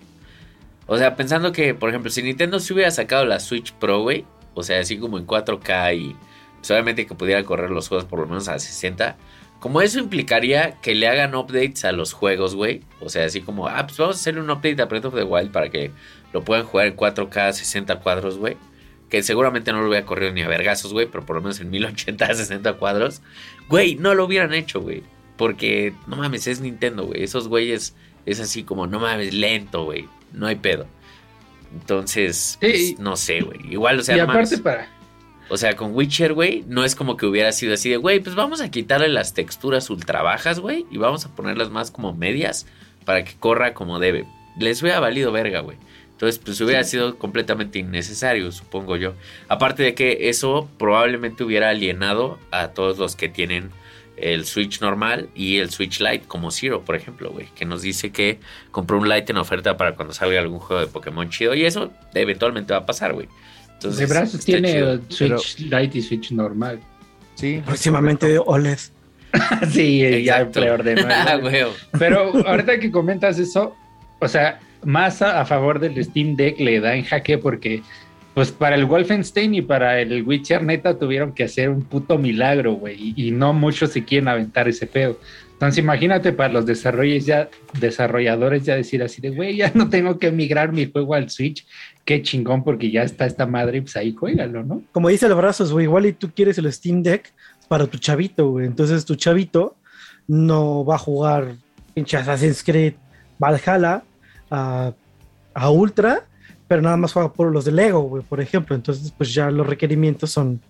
O sea, pensando que, por ejemplo, si Nintendo se hubiera sacado la Switch Pro, güey. O sea, así como en 4K y pues, que pudiera correr los juegos por lo menos a 60. Como eso implicaría que le hagan updates a los juegos, güey. O sea, así como, ah, pues vamos a hacerle un update a Breath of the Wild para que lo puedan jugar en 4K a 60 cuadros, güey. Que seguramente no lo hubiera corrido ni a vergazos, güey, pero por lo menos en 1080 a 60 cuadros. Güey, no lo hubieran hecho, güey. Porque, no mames, es Nintendo, güey. Esos güeyes es así como, no mames, lento, güey. No hay pedo. Entonces, pues, Sí. no sé, güey. Igual, o sea, y no aparte mames. para, O sea, con Witcher, güey, no es como que hubiera sido así de, güey, pues vamos a quitarle las texturas ultra bajas, güey, y vamos a ponerlas más como medias para que corra como debe. Les hubiera valido verga, güey. Entonces, pues hubiera sido completamente innecesario, supongo yo. Aparte de que eso probablemente hubiera alienado a todos los que tienen el Switch normal y el Switch Lite, como Zero, por ejemplo, güey, que nos dice que compró un Lite en oferta para cuando salga algún juego de Pokémon chido. Y eso eventualmente va a pasar, güey. Entonces, de brazos tiene Switch Lite y Switch normal. Sí. Próximamente OLED. sí, ya preordenó. Pero ahorita que comentas eso, o sea, más a, favor del Steam Deck le da en jaque porque pues para el Wolfenstein y para el Witcher neta tuvieron que hacer un puto milagro, güey, y, no muchos se quieren aventar ese pedo. Entonces imagínate para los desarrolladores ya, decir así de, güey, ya no tengo que migrar mi juego al Switch, qué chingón porque ya está esta madre, pues ahí juégalo, ¿no? Como dice el brazos, güey, igual y tú quieres el Steam Deck para tu chavito, güey, entonces tu chavito no va a jugar pinche Assassin's Creed Valhalla a Ultra, pero nada más juega por los de Lego, güey, por ejemplo. Entonces, pues ya los requerimientos son,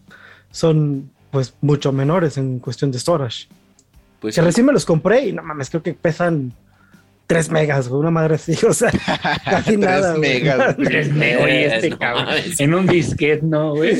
son pues mucho menores en cuestión de storage. Pues que recién me los compré y no mames, creo que pesan 3 megas, güey, una madre así, o sea, casi nada. 3 megas, 3 megas, este no, cabrón. En un disquete, no, güey.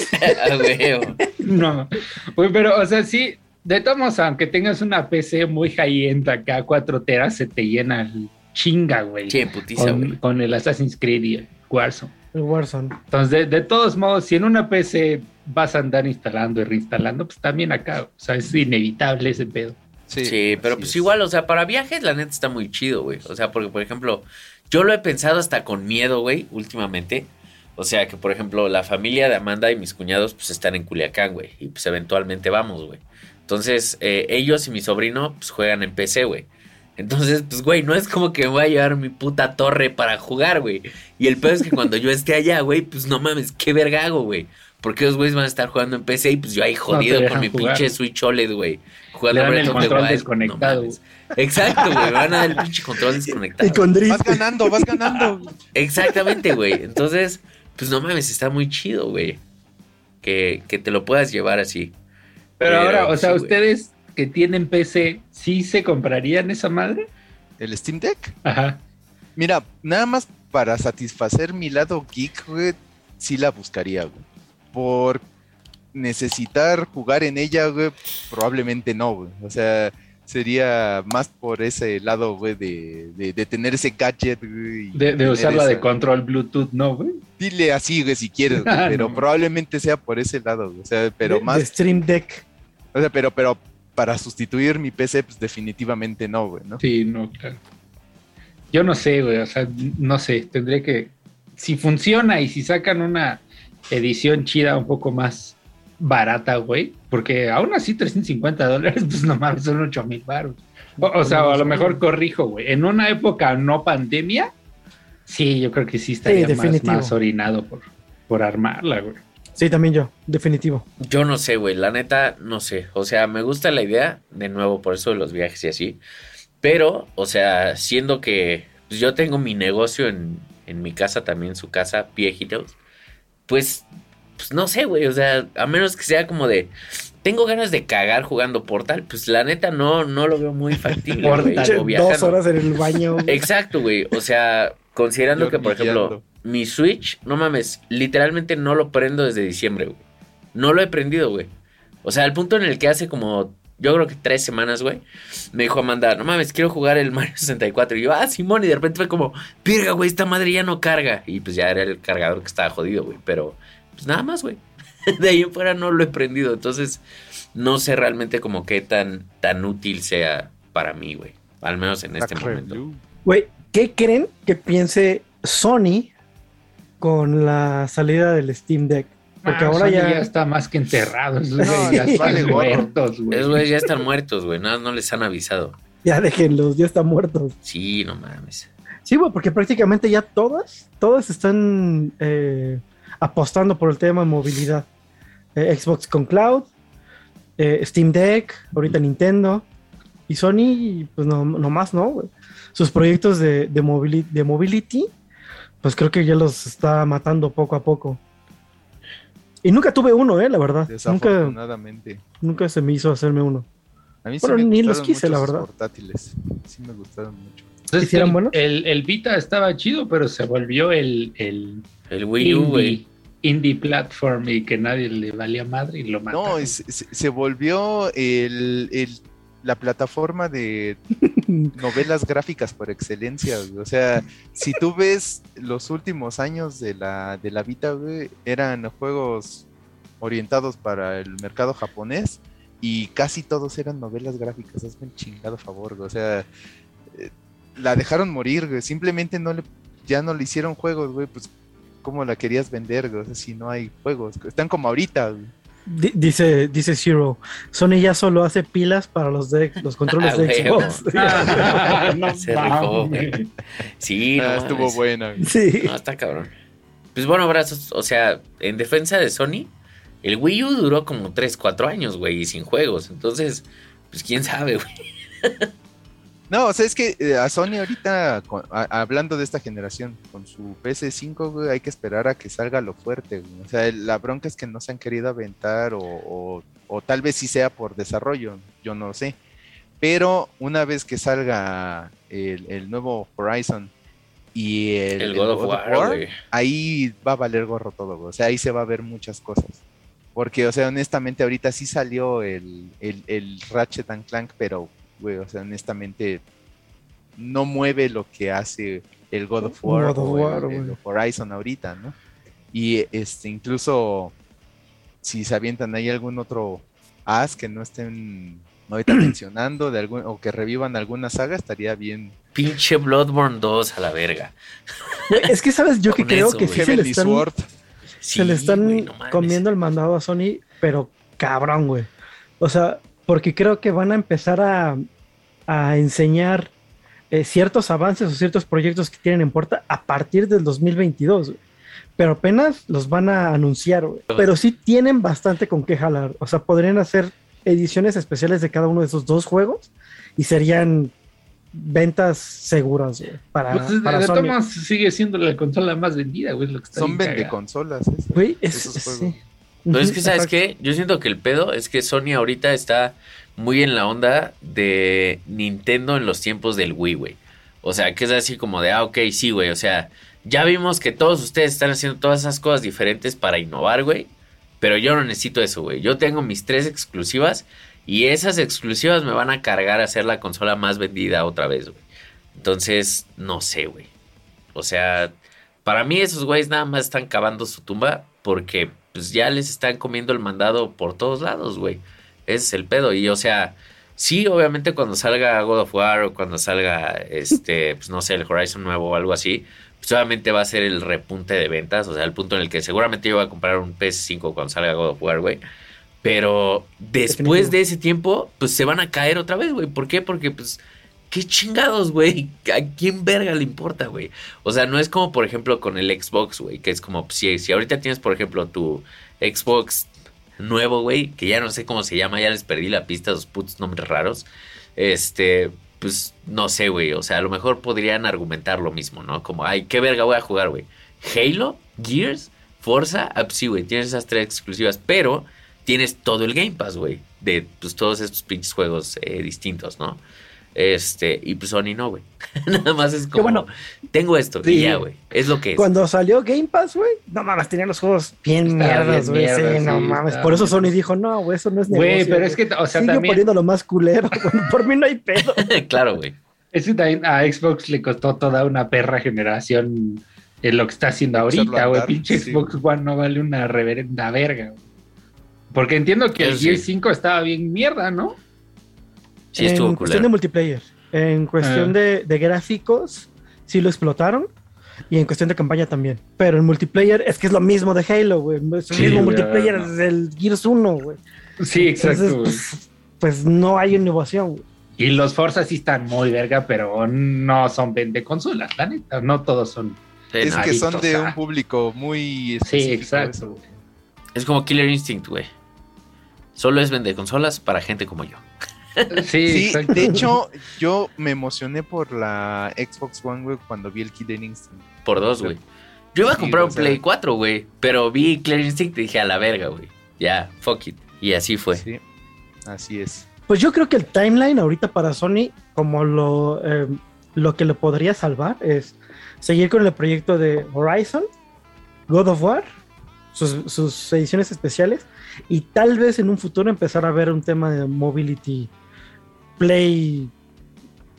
no, güey, pero, o sea, sí, de todos modos, aunque tengas una PC muy high-end acá, 4 teras, se te llena el chinga, güey. Sí, putiza, con, con, el Assassin's Creed y el Warzone. El Warzone. Entonces, de, todos modos, si en una PC vas a andar instalando y reinstalando, pues también acá, o sea, es inevitable ese pedo. Sí, pero pues igual, o sea, para viajes la neta está muy chido, güey. O sea, porque, por ejemplo, yo lo he pensado hasta con miedo, güey, últimamente. O sea, que, por ejemplo, la familia de Amanda y mis cuñados, pues están en Culiacán, güey. Y pues eventualmente vamos, güey. Entonces, eh, ellos y mi sobrino, pues juegan en PC, güey. Entonces, pues, güey, no es como que me voy a llevar mi puta torre para jugar, güey. Y el peor es que cuando yo esté allá, güey, pues no mames, qué verga hago, güey. Porque los güeyes van a estar jugando en PC y pues yo ahí jodido con mi pinche Switch OLED, güey. Jugando Le dan el control desconectado. Exacto, güey. Van a dar el pinche control desconectado. Y con Vas ganando, vas ganando. Exactamente, güey. Entonces, pues no mames, está muy chido, güey. Que, que te lo puedas llevar así. Pero, ahora, o sea, ustedes que tienen PC, ¿sí se comprarían esa madre? ¿El Steam Deck? Ajá. Mira, nada más para satisfacer mi lado geek, güey, sí la buscaría, güey. Por necesitar jugar en ella, güey, probablemente no, güey. O sea, sería más por ese lado, güey, de, de, tener ese gadget, güey. De, usarla de control Bluetooth, ¿no, güey? Dile así, güey, si quieres, pero probablemente sea por ese lado, güey. O sea, pero más... Stream Deck. O sea, pero, pero para sustituir mi PC, pues definitivamente no, güey, ¿no? Sí, no, claro. Yo no sé, güey, o sea, no sé, tendré que, si funciona y si sacan una edición chida un poco más barata, güey, porque aún así 350 dólares, pues nomás son 8 mil baros. O, sea, a lo mejor corrijo, güey, en una época no pandemia, sí, yo creo que sí estaría más, más, orinado por, por armarla, güey. Sí, también yo, definitivo. Yo no sé, güey, la neta, no sé. O sea, me gusta la idea, de nuevo, por eso de los viajes y así. Pero, o sea, siendo que pues, yo tengo mi negocio en, en mi casa, también su casa, viejitos, pues, pues no sé, güey, o sea, a menos que sea como de, tengo ganas de cagar jugando Portal, pues la neta no, no lo veo muy factible. güey, dos horas en el baño. Exacto, güey, o sea, considerando que, por ejemplo mi Switch, no mames, literalmente no lo prendo desde diciembre, güey. No lo he prendido, güey. O sea, al punto en el que hace como, yo creo que tres semanas, güey, me dijo Amanda, no mames, quiero jugar el Mario 64. Y yo, ah, Simón, y de repente fue como, pirga, güey, esta madre ya no carga. Y pues ya era el cargador que estaba jodido, güey. Pero, pues nada más, güey. De ahí en fuera no lo he prendido. Entonces, no sé realmente como qué tan, tan útil sea para mí, güey. Al menos en este momento. Güey, ¿qué creen que piense Sony con la salida del Steam Deck. Porque ah, ahora ya... está más que enterrado. Esos ya están muertos, güey. Esos güeyes ya están muertos, güey. No, no les han avisado. Ya déjenlos, ya están muertos. Sí, no mames. Sí, güey, porque prácticamente ya todas, todas están eh, apostando por el tema de movilidad. Eh, Xbox con Cloud, eh, Steam Deck, ahorita Nintendo y Sony, pues no, más no. Sus proyectos de, de, de mobility pues creo que ya los está matando poco a poco. Y nunca tuve uno, eh, la verdad. Nunca, Desafortunadamente. nunca se me hizo hacerme uno. A mí sí Bueno, me ni los quise, la verdad. portátiles. Sí me gustaron mucho. Entonces, ¿Sí eran el, buenos? el, el Vita estaba chido, pero se volvió el, el El Wii U, güey. indie, indie platform y que nadie le valía madre y lo mataron. No, es- se, se volvió el, el- la plataforma de novelas gráficas por excelencia. güey. O sea, si tú ves los últimos años de la, de la Vita, güey, eran juegos orientados para el mercado japonés y casi todos eran novelas gráficas. Hazme el chingado favor, güey. O sea, eh, la dejaron morir, güey. Simplemente no le, ya no le hicieron juegos, güey. Pues, ¿cómo la querías vender, güey? O sea, si no hay juegos. Están como ahorita, güey. Di- Dice, dice Zero, Sony ya solo hace pilas para los de los controles Ah, de Xbox. no Se rifó, güey. Sí, no Ah, estuvo mames. buena. Sí. No, está cabrón. Pues bueno, brazos, o sea, en defensa de Sony, el Wii U duró como 3, 4 años, güey, y sin juegos. Entonces, pues quién sabe, güey. No, o sea, es que eh, a Sony ahorita, a- hablando de esta generación, con su PS5, güey, hay que esperar a que salga lo fuerte, güey. O sea, la bronca es que no se han querido aventar o, o- o tal vez sí sea por desarrollo, yo no sé. Pero una vez que salga el, el nuevo Horizon y el, El el God of War, ahí va a valer gorro todo, güey. O sea, ahí se va a ver muchas cosas. Porque, o sea, honestamente, ahorita sí salió el, el, el Ratchet and Clank, pero, güey, o sea, honestamente, no mueve lo que hace el God of War, God of o el- War, el, güey. Horizon ahorita, ¿no? Y este, incluso si se avientan ahí algún otro as que no estén ahorita mencionando de algún, o que revivan alguna saga, estaría bien. Pinche Bloodborne 2 a la verga. Es que, ¿sabes? Yo que creo eso, que sí se le están, se le están güey, no mames. comiendo el mandado a Sony, pero cabrón, güey. O sea, porque creo que van a empezar a, a enseñar eh, ciertos avances o ciertos proyectos que tienen en puerta a partir del 2022, güey. Pero apenas los van a anunciar. Pero sí tienen bastante con qué jalar. O sea, podrían hacer ediciones especiales de cada uno de esos dos juegos y serían ventas seguras, güey, para, Pues, para de Sony. todas maneras, sigue siendo la consola más vendida, güey. es lo que está Son vende cagado. consolas. ¿eh? Güey, es, esos es- juegos. sí. Pero es Ujú, que, ¿sabes qué? Yo siento que el pedo es que Sony ahorita está muy en la onda de Nintendo en los tiempos del Wii, güey. O sea, que es así como de, ah, ok, sí, güey. O sea, ya vimos que todos ustedes están haciendo todas esas cosas diferentes para innovar, güey. Pero yo no necesito eso, güey. Yo tengo mis tres exclusivas y esas exclusivas me van a cargar a ser la consola más vendida otra vez, güey. Entonces, no sé, güey. O sea, para mí esos güeyes nada más están cavando su tumba porque pues ya les están comiendo el mandado por todos lados, güey. Ese es el pedo. Y o sea, sí, obviamente cuando salga God of War o cuando salga este, pues no sé, el Horizon nuevo o algo así, pues obviamente va a ser el repunte de ventas, o sea, el punto en el que seguramente yo voy a comprar un PS5 cuando salga God of War, güey. Pero después Definitivo. de ese tiempo, pues se van a caer otra vez, güey. ¿Por qué? Porque pues qué chingados, güey. ¿A quién verga le importa, güey? O sea, no es como, por ejemplo, con el Xbox, güey, que es como, si, si ahorita tienes, por ejemplo, tu Xbox nuevo, güey, que ya no sé cómo se llama, ya les perdí la pista, esos putos nombres raros. Este, pues, no sé, güey. O sea, a lo mejor podrían argumentar lo mismo, ¿no? Como, ay, ¿qué verga voy a jugar, güey? Halo, Gears, Forza, ah, pues sí, güey, tienes esas tres exclusivas, pero tienes todo el Game Pass, güey, de pues, todos estos pinches juegos eh, distintos, ¿no? Este, y pues Sony no, güey. Nada más es como, bueno, tengo esto sí. y ya, güey. Es lo que es. Cuando salió Game Pass, güey, no mames, tenían los juegos bien mierdas, güey. Sí, no mames. Por eso Sony dijo, no, güey, eso no es negocio. Güey, pero es que, o sea, Sigue también, poniendo lo más culero. Por mí no hay pedo. claro, güey. es que también a Xbox le costó toda una perra generación en lo que está haciendo ahorita, güey. Pinche sí. Xbox One no vale una reverenda verga, güey. Porque entiendo que el. Gear 5 estaba bien mierda, ¿no? Sí, en cuestión de multiplayer, en cuestión Ah. de, de gráficos, sí lo explotaron. Y en cuestión de campaña también. Pero en multiplayer es que es lo mismo de Halo, güey. Es el Sí, mismo multiplayer no. del Gears 1, güey. Sí, exacto. Entonces, pues, pues no hay innovación, güey. Y los Forza sí están muy verga, pero no son vende consolas, la neta. No todos son. Es que son de ah. un público muy Sí, específico, exacto. eso. güey. Es como Killer Instinct, güey. Solo es vender consolas para gente como yo. Sí, Sí, de hecho, yo me emocioné por la Xbox One, güey, cuando vi el Killer Instinct. Por dos, güey. Yo iba a comprar un Play 4, güey, pero vi Clear Instinct y dije a la verga, güey. Ya, fuck it. Y así fue. Sí, así es. Pues yo creo que el timeline ahorita para Sony, como lo, eh, lo que le podría salvar, es seguir con el proyecto de Horizon, God of War, sus, ediciones especiales, y tal vez en un futuro empezar a ver un tema de Mobility Play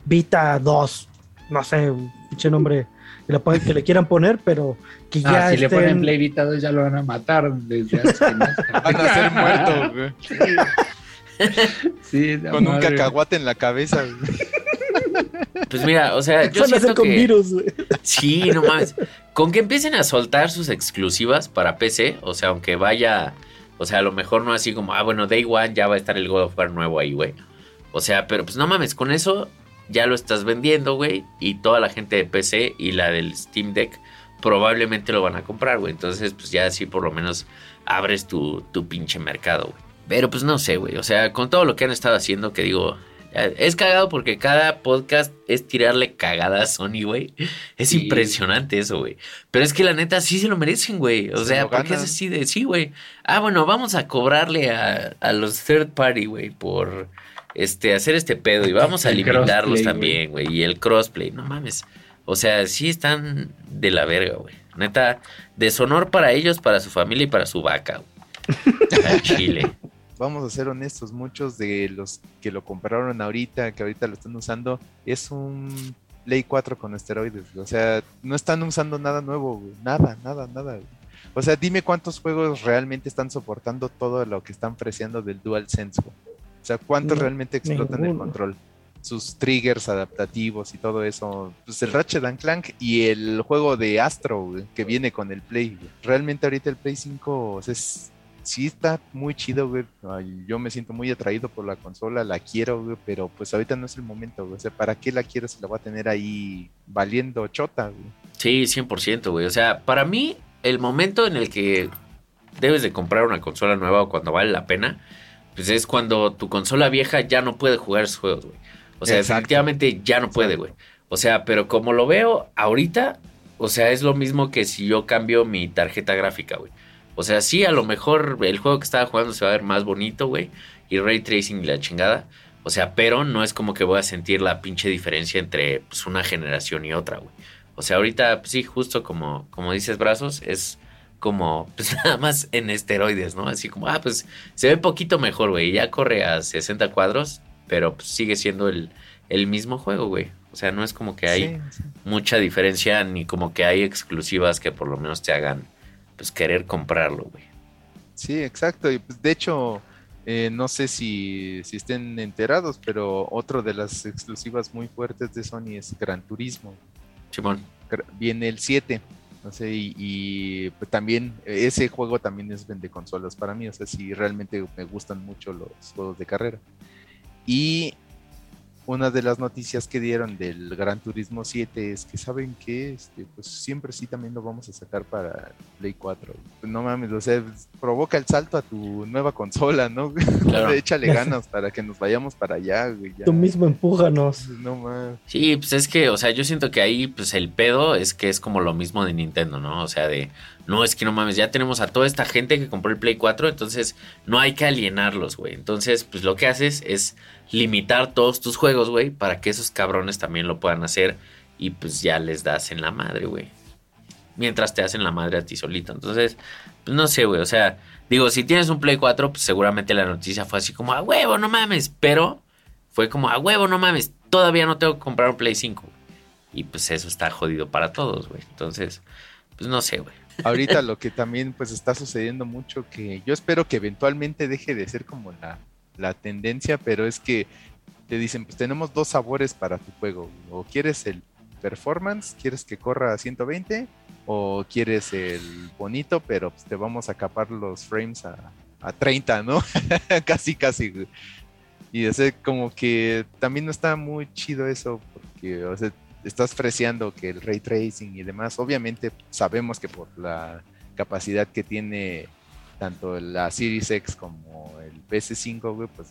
Vita 2, no sé, un pinche nombre que le, que le, quieran poner, pero que ah, ya. si le ponen Play Vita 2 ya lo van a matar desde Van a ser muertos, güey. Sí, con un cacahuate en la cabeza. Pues mira, o sea, yo siento con que... virus, Sí, no mames. Con que empiecen a soltar sus exclusivas para PC, o sea, aunque vaya, o sea, a lo mejor no así como, ah, bueno, Day One ya va a estar el God of War nuevo ahí, güey. O sea, pero pues no mames, con eso ya lo estás vendiendo, güey, y toda la gente de PC y la del Steam Deck probablemente lo van a comprar, güey. Entonces, pues ya así por lo menos abres tu, tu pinche mercado, güey. Pero pues no sé, güey. O sea, con todo lo que han estado haciendo, que digo, es cagado porque cada podcast es tirarle cagada a Sony, güey. Es impresionante eso, güey. Pero es que la neta sí se lo merecen, güey. O sea, ¿por qué es así de sí, güey? Ah, bueno, vamos a cobrarle a, a los third party, güey, por este hacer este pedo. Y vamos a limitarlos también, güey. Y el crossplay, no mames. O sea, sí están de la verga, güey. Neta, deshonor para ellos, para su familia y para su vaca, güey. Chile vamos a ser honestos, muchos de los que lo compraron ahorita, que ahorita lo están usando, es un Play 4 con esteroides. O sea, no están usando nada nuevo, Nada, nada, nada. O sea, dime cuántos juegos realmente están soportando todo lo que están ofreciendo del DualSense. O sea, cuántos realmente explotan el control. Sus triggers adaptativos y todo eso. Pues el Ratchet and Clank y el juego de Astro que viene con el Play. Realmente ahorita el Play 5 es sí está muy chido, güey. Yo me siento muy atraído por la consola, la quiero, güey, pero pues ahorita no es el momento, güey. O sea, ¿para qué la quiero si la voy a tener ahí valiendo chota, güey? Sí, 100%, güey. O sea, para mí, el momento en el que debes de comprar una consola nueva o cuando vale la pena, pues es cuando tu consola vieja ya no puede jugar esos juegos, güey. O sea, efectivamente ya no puede, güey. O sea, pero como lo veo ahorita, o sea, es lo mismo que si yo cambio mi tarjeta gráfica, güey. O sea, sí, a lo mejor el juego que estaba jugando se va a ver más bonito, güey. Y ray tracing y la chingada. O sea, pero no es como que voy a sentir la pinche diferencia entre pues, una generación y otra, güey. O sea, ahorita, pues, sí, justo como, como dices, brazos, es como, pues nada más en esteroides, ¿no? Así como, ah, pues se ve poquito mejor, güey. Ya corre a 60 cuadros, pero pues, sigue siendo el, el mismo juego, güey. O sea, no es como que hay mucha diferencia, ni como que hay exclusivas que por lo menos te hagan pues querer comprarlo, güey. Sí, exacto. Y pues, de hecho, eh, no sé si, si, estén enterados, pero otro de las exclusivas muy fuertes de Sony es Gran Turismo. Simón. Viene el 7. No sé, y, pues, también ese juego también es vende consolas para mí. O sea, si realmente me gustan mucho los juegos de carrera. Y una de las noticias que dieron del Gran Turismo 7 es que saben que este, pues siempre sí también lo vamos a sacar para Play 4. No mames, o sea, provoca el salto a tu nueva consola, ¿no? Claro. Échale ganas para que nos vayamos para allá, güey. Tú mismo empújanos. No mames. Sí, pues es que, o sea, yo siento que ahí, pues el pedo es que es como lo mismo de Nintendo, ¿no? O sea, de, no, es que no mames, ya tenemos a toda esta gente que compró el Play 4, entonces no hay que alienarlos, güey. Entonces, pues lo que haces es limitar todos tus juegos, güey, para que esos cabrones también lo puedan hacer y pues ya les das en la madre, güey. Mientras te hacen la madre a ti solito. Entonces, pues no sé, güey, o sea, digo, si tienes un Play 4, pues seguramente la noticia fue así como, a huevo, no mames, pero fue como, a huevo, no mames, todavía no tengo que comprar un Play 5. Y pues eso está jodido para todos, güey. Entonces, pues no sé, güey. Ahorita lo que también pues está sucediendo mucho, que yo espero que eventualmente deje de ser como la la tendencia, pero es que te dicen, pues tenemos dos sabores para tu juego. O quieres el performance, quieres que corra a 120, o quieres el bonito, pero pues te vamos a capar los frames a, a 30, ¿no? casi, casi. Y es como que también no está muy chido eso, porque o sea, estás freseando que el ray tracing y demás, obviamente sabemos que por la capacidad que tiene tanto la Series X como el PS5, pues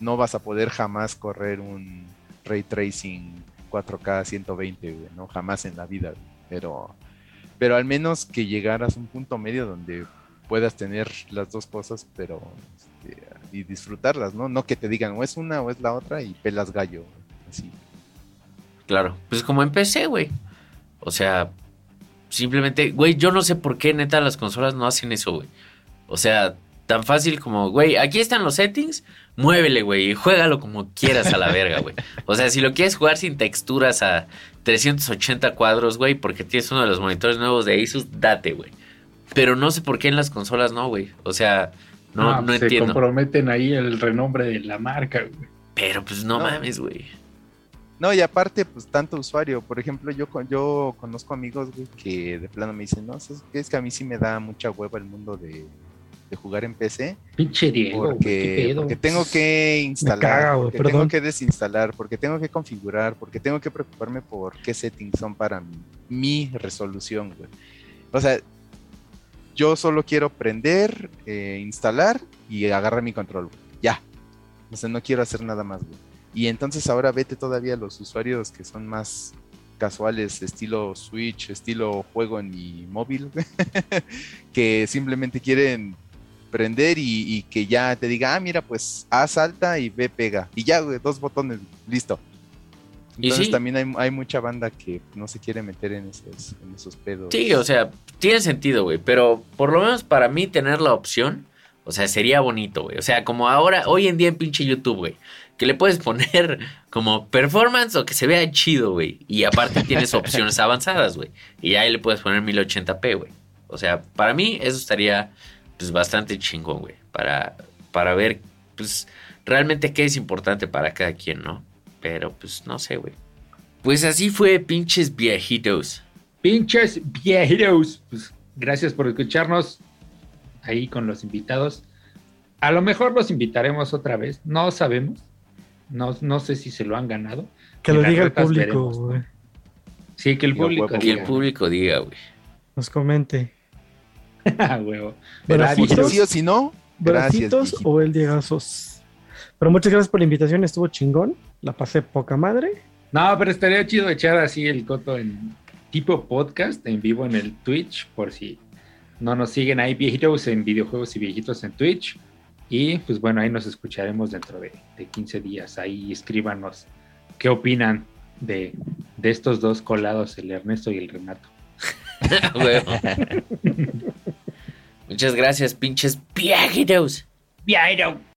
no vas a poder jamás correr un ray tracing 4K 120, ¿no? Jamás en la vida, Pero, pero al menos que llegaras a un punto medio donde puedas tener las dos cosas, pero este, y disfrutarlas, ¿no? No que te digan o es una o es la otra y pelas gallo, así. Claro, pues como empecé, güey. O sea, simplemente, güey, yo no sé por qué neta las consolas no hacen eso, güey. O sea, tan fácil como, güey, aquí están los settings, muévele, güey, y juégalo como quieras a la verga, güey. O sea, si lo quieres jugar sin texturas a 380 cuadros, güey, porque tienes uno de los monitores nuevos de Asus, date, güey. Pero no sé por qué en las consolas no, güey. O sea, no, no, pues se entiendo. comprometen ahí el renombre de la marca, güey. Pero pues no, No. mames, güey. No, y aparte, pues tanto usuario. Por ejemplo, yo, con- yo conozco amigos, güey, que de plano me dicen, no, es que- a mí sí me da mucha hueva el mundo de, de jugar en PC. Pinche Diego, Porque, pedo. porque tengo que instalar, caga, güey, porque perdón. tengo que desinstalar, porque tengo que configurar, porque tengo que preocuparme por qué settings son para mi, mi resolución, güey. O sea, yo solo quiero prender, eh, instalar y agarrar mi control, güey. Ya. O sea, no quiero hacer nada más, güey. Y entonces ahora vete todavía a los usuarios que son más casuales, estilo Switch, estilo juego en mi móvil, que simplemente quieren prender y, y que ya te diga, ah, mira, pues A salta y B pega. Y ya, güey, dos botones, listo. Entonces sí. también hay, hay mucha banda que no se quiere meter en esos, en esos pedos. Sí, o sea, tiene sentido, güey. Pero por lo menos para mí tener la opción, o sea, sería bonito, güey. O sea, como ahora, hoy en día en pinche YouTube, güey. Que le puedes poner como performance o que se vea chido, güey. Y aparte tienes opciones avanzadas, güey. Y ahí le puedes poner 1080p, güey. O sea, para mí eso estaría pues bastante chingón, güey. Para, para ver, pues, realmente qué es importante para cada quien, ¿no? Pero, pues, no sé, güey. Pues así fue, pinches viejitos. Pinches viejitos. Pues gracias por escucharnos ahí con los invitados. A lo mejor los invitaremos otra vez, no sabemos. No, no sé si se lo han ganado. Que En lo diga el público, güey. Sí, que el Digo, público. huevo. Que el diga. público diga, güey. Nos comente. Huevo. Si sí o si no. ¿Bracitos o el Diegazos? Pero muchas gracias por la invitación, estuvo chingón. La pasé poca madre. No, pero estaría chido echar así el coto en tipo podcast en vivo en el Twitch, por si no nos siguen ahí viejitos en videojuegos y viejitos en Twitch. Y pues bueno, ahí nos escucharemos dentro de, de 15 días. Ahí escríbanos qué opinan de, de estos dos colados, el Ernesto y el Renato. Muchas gracias, pinches viejitos. Viajero.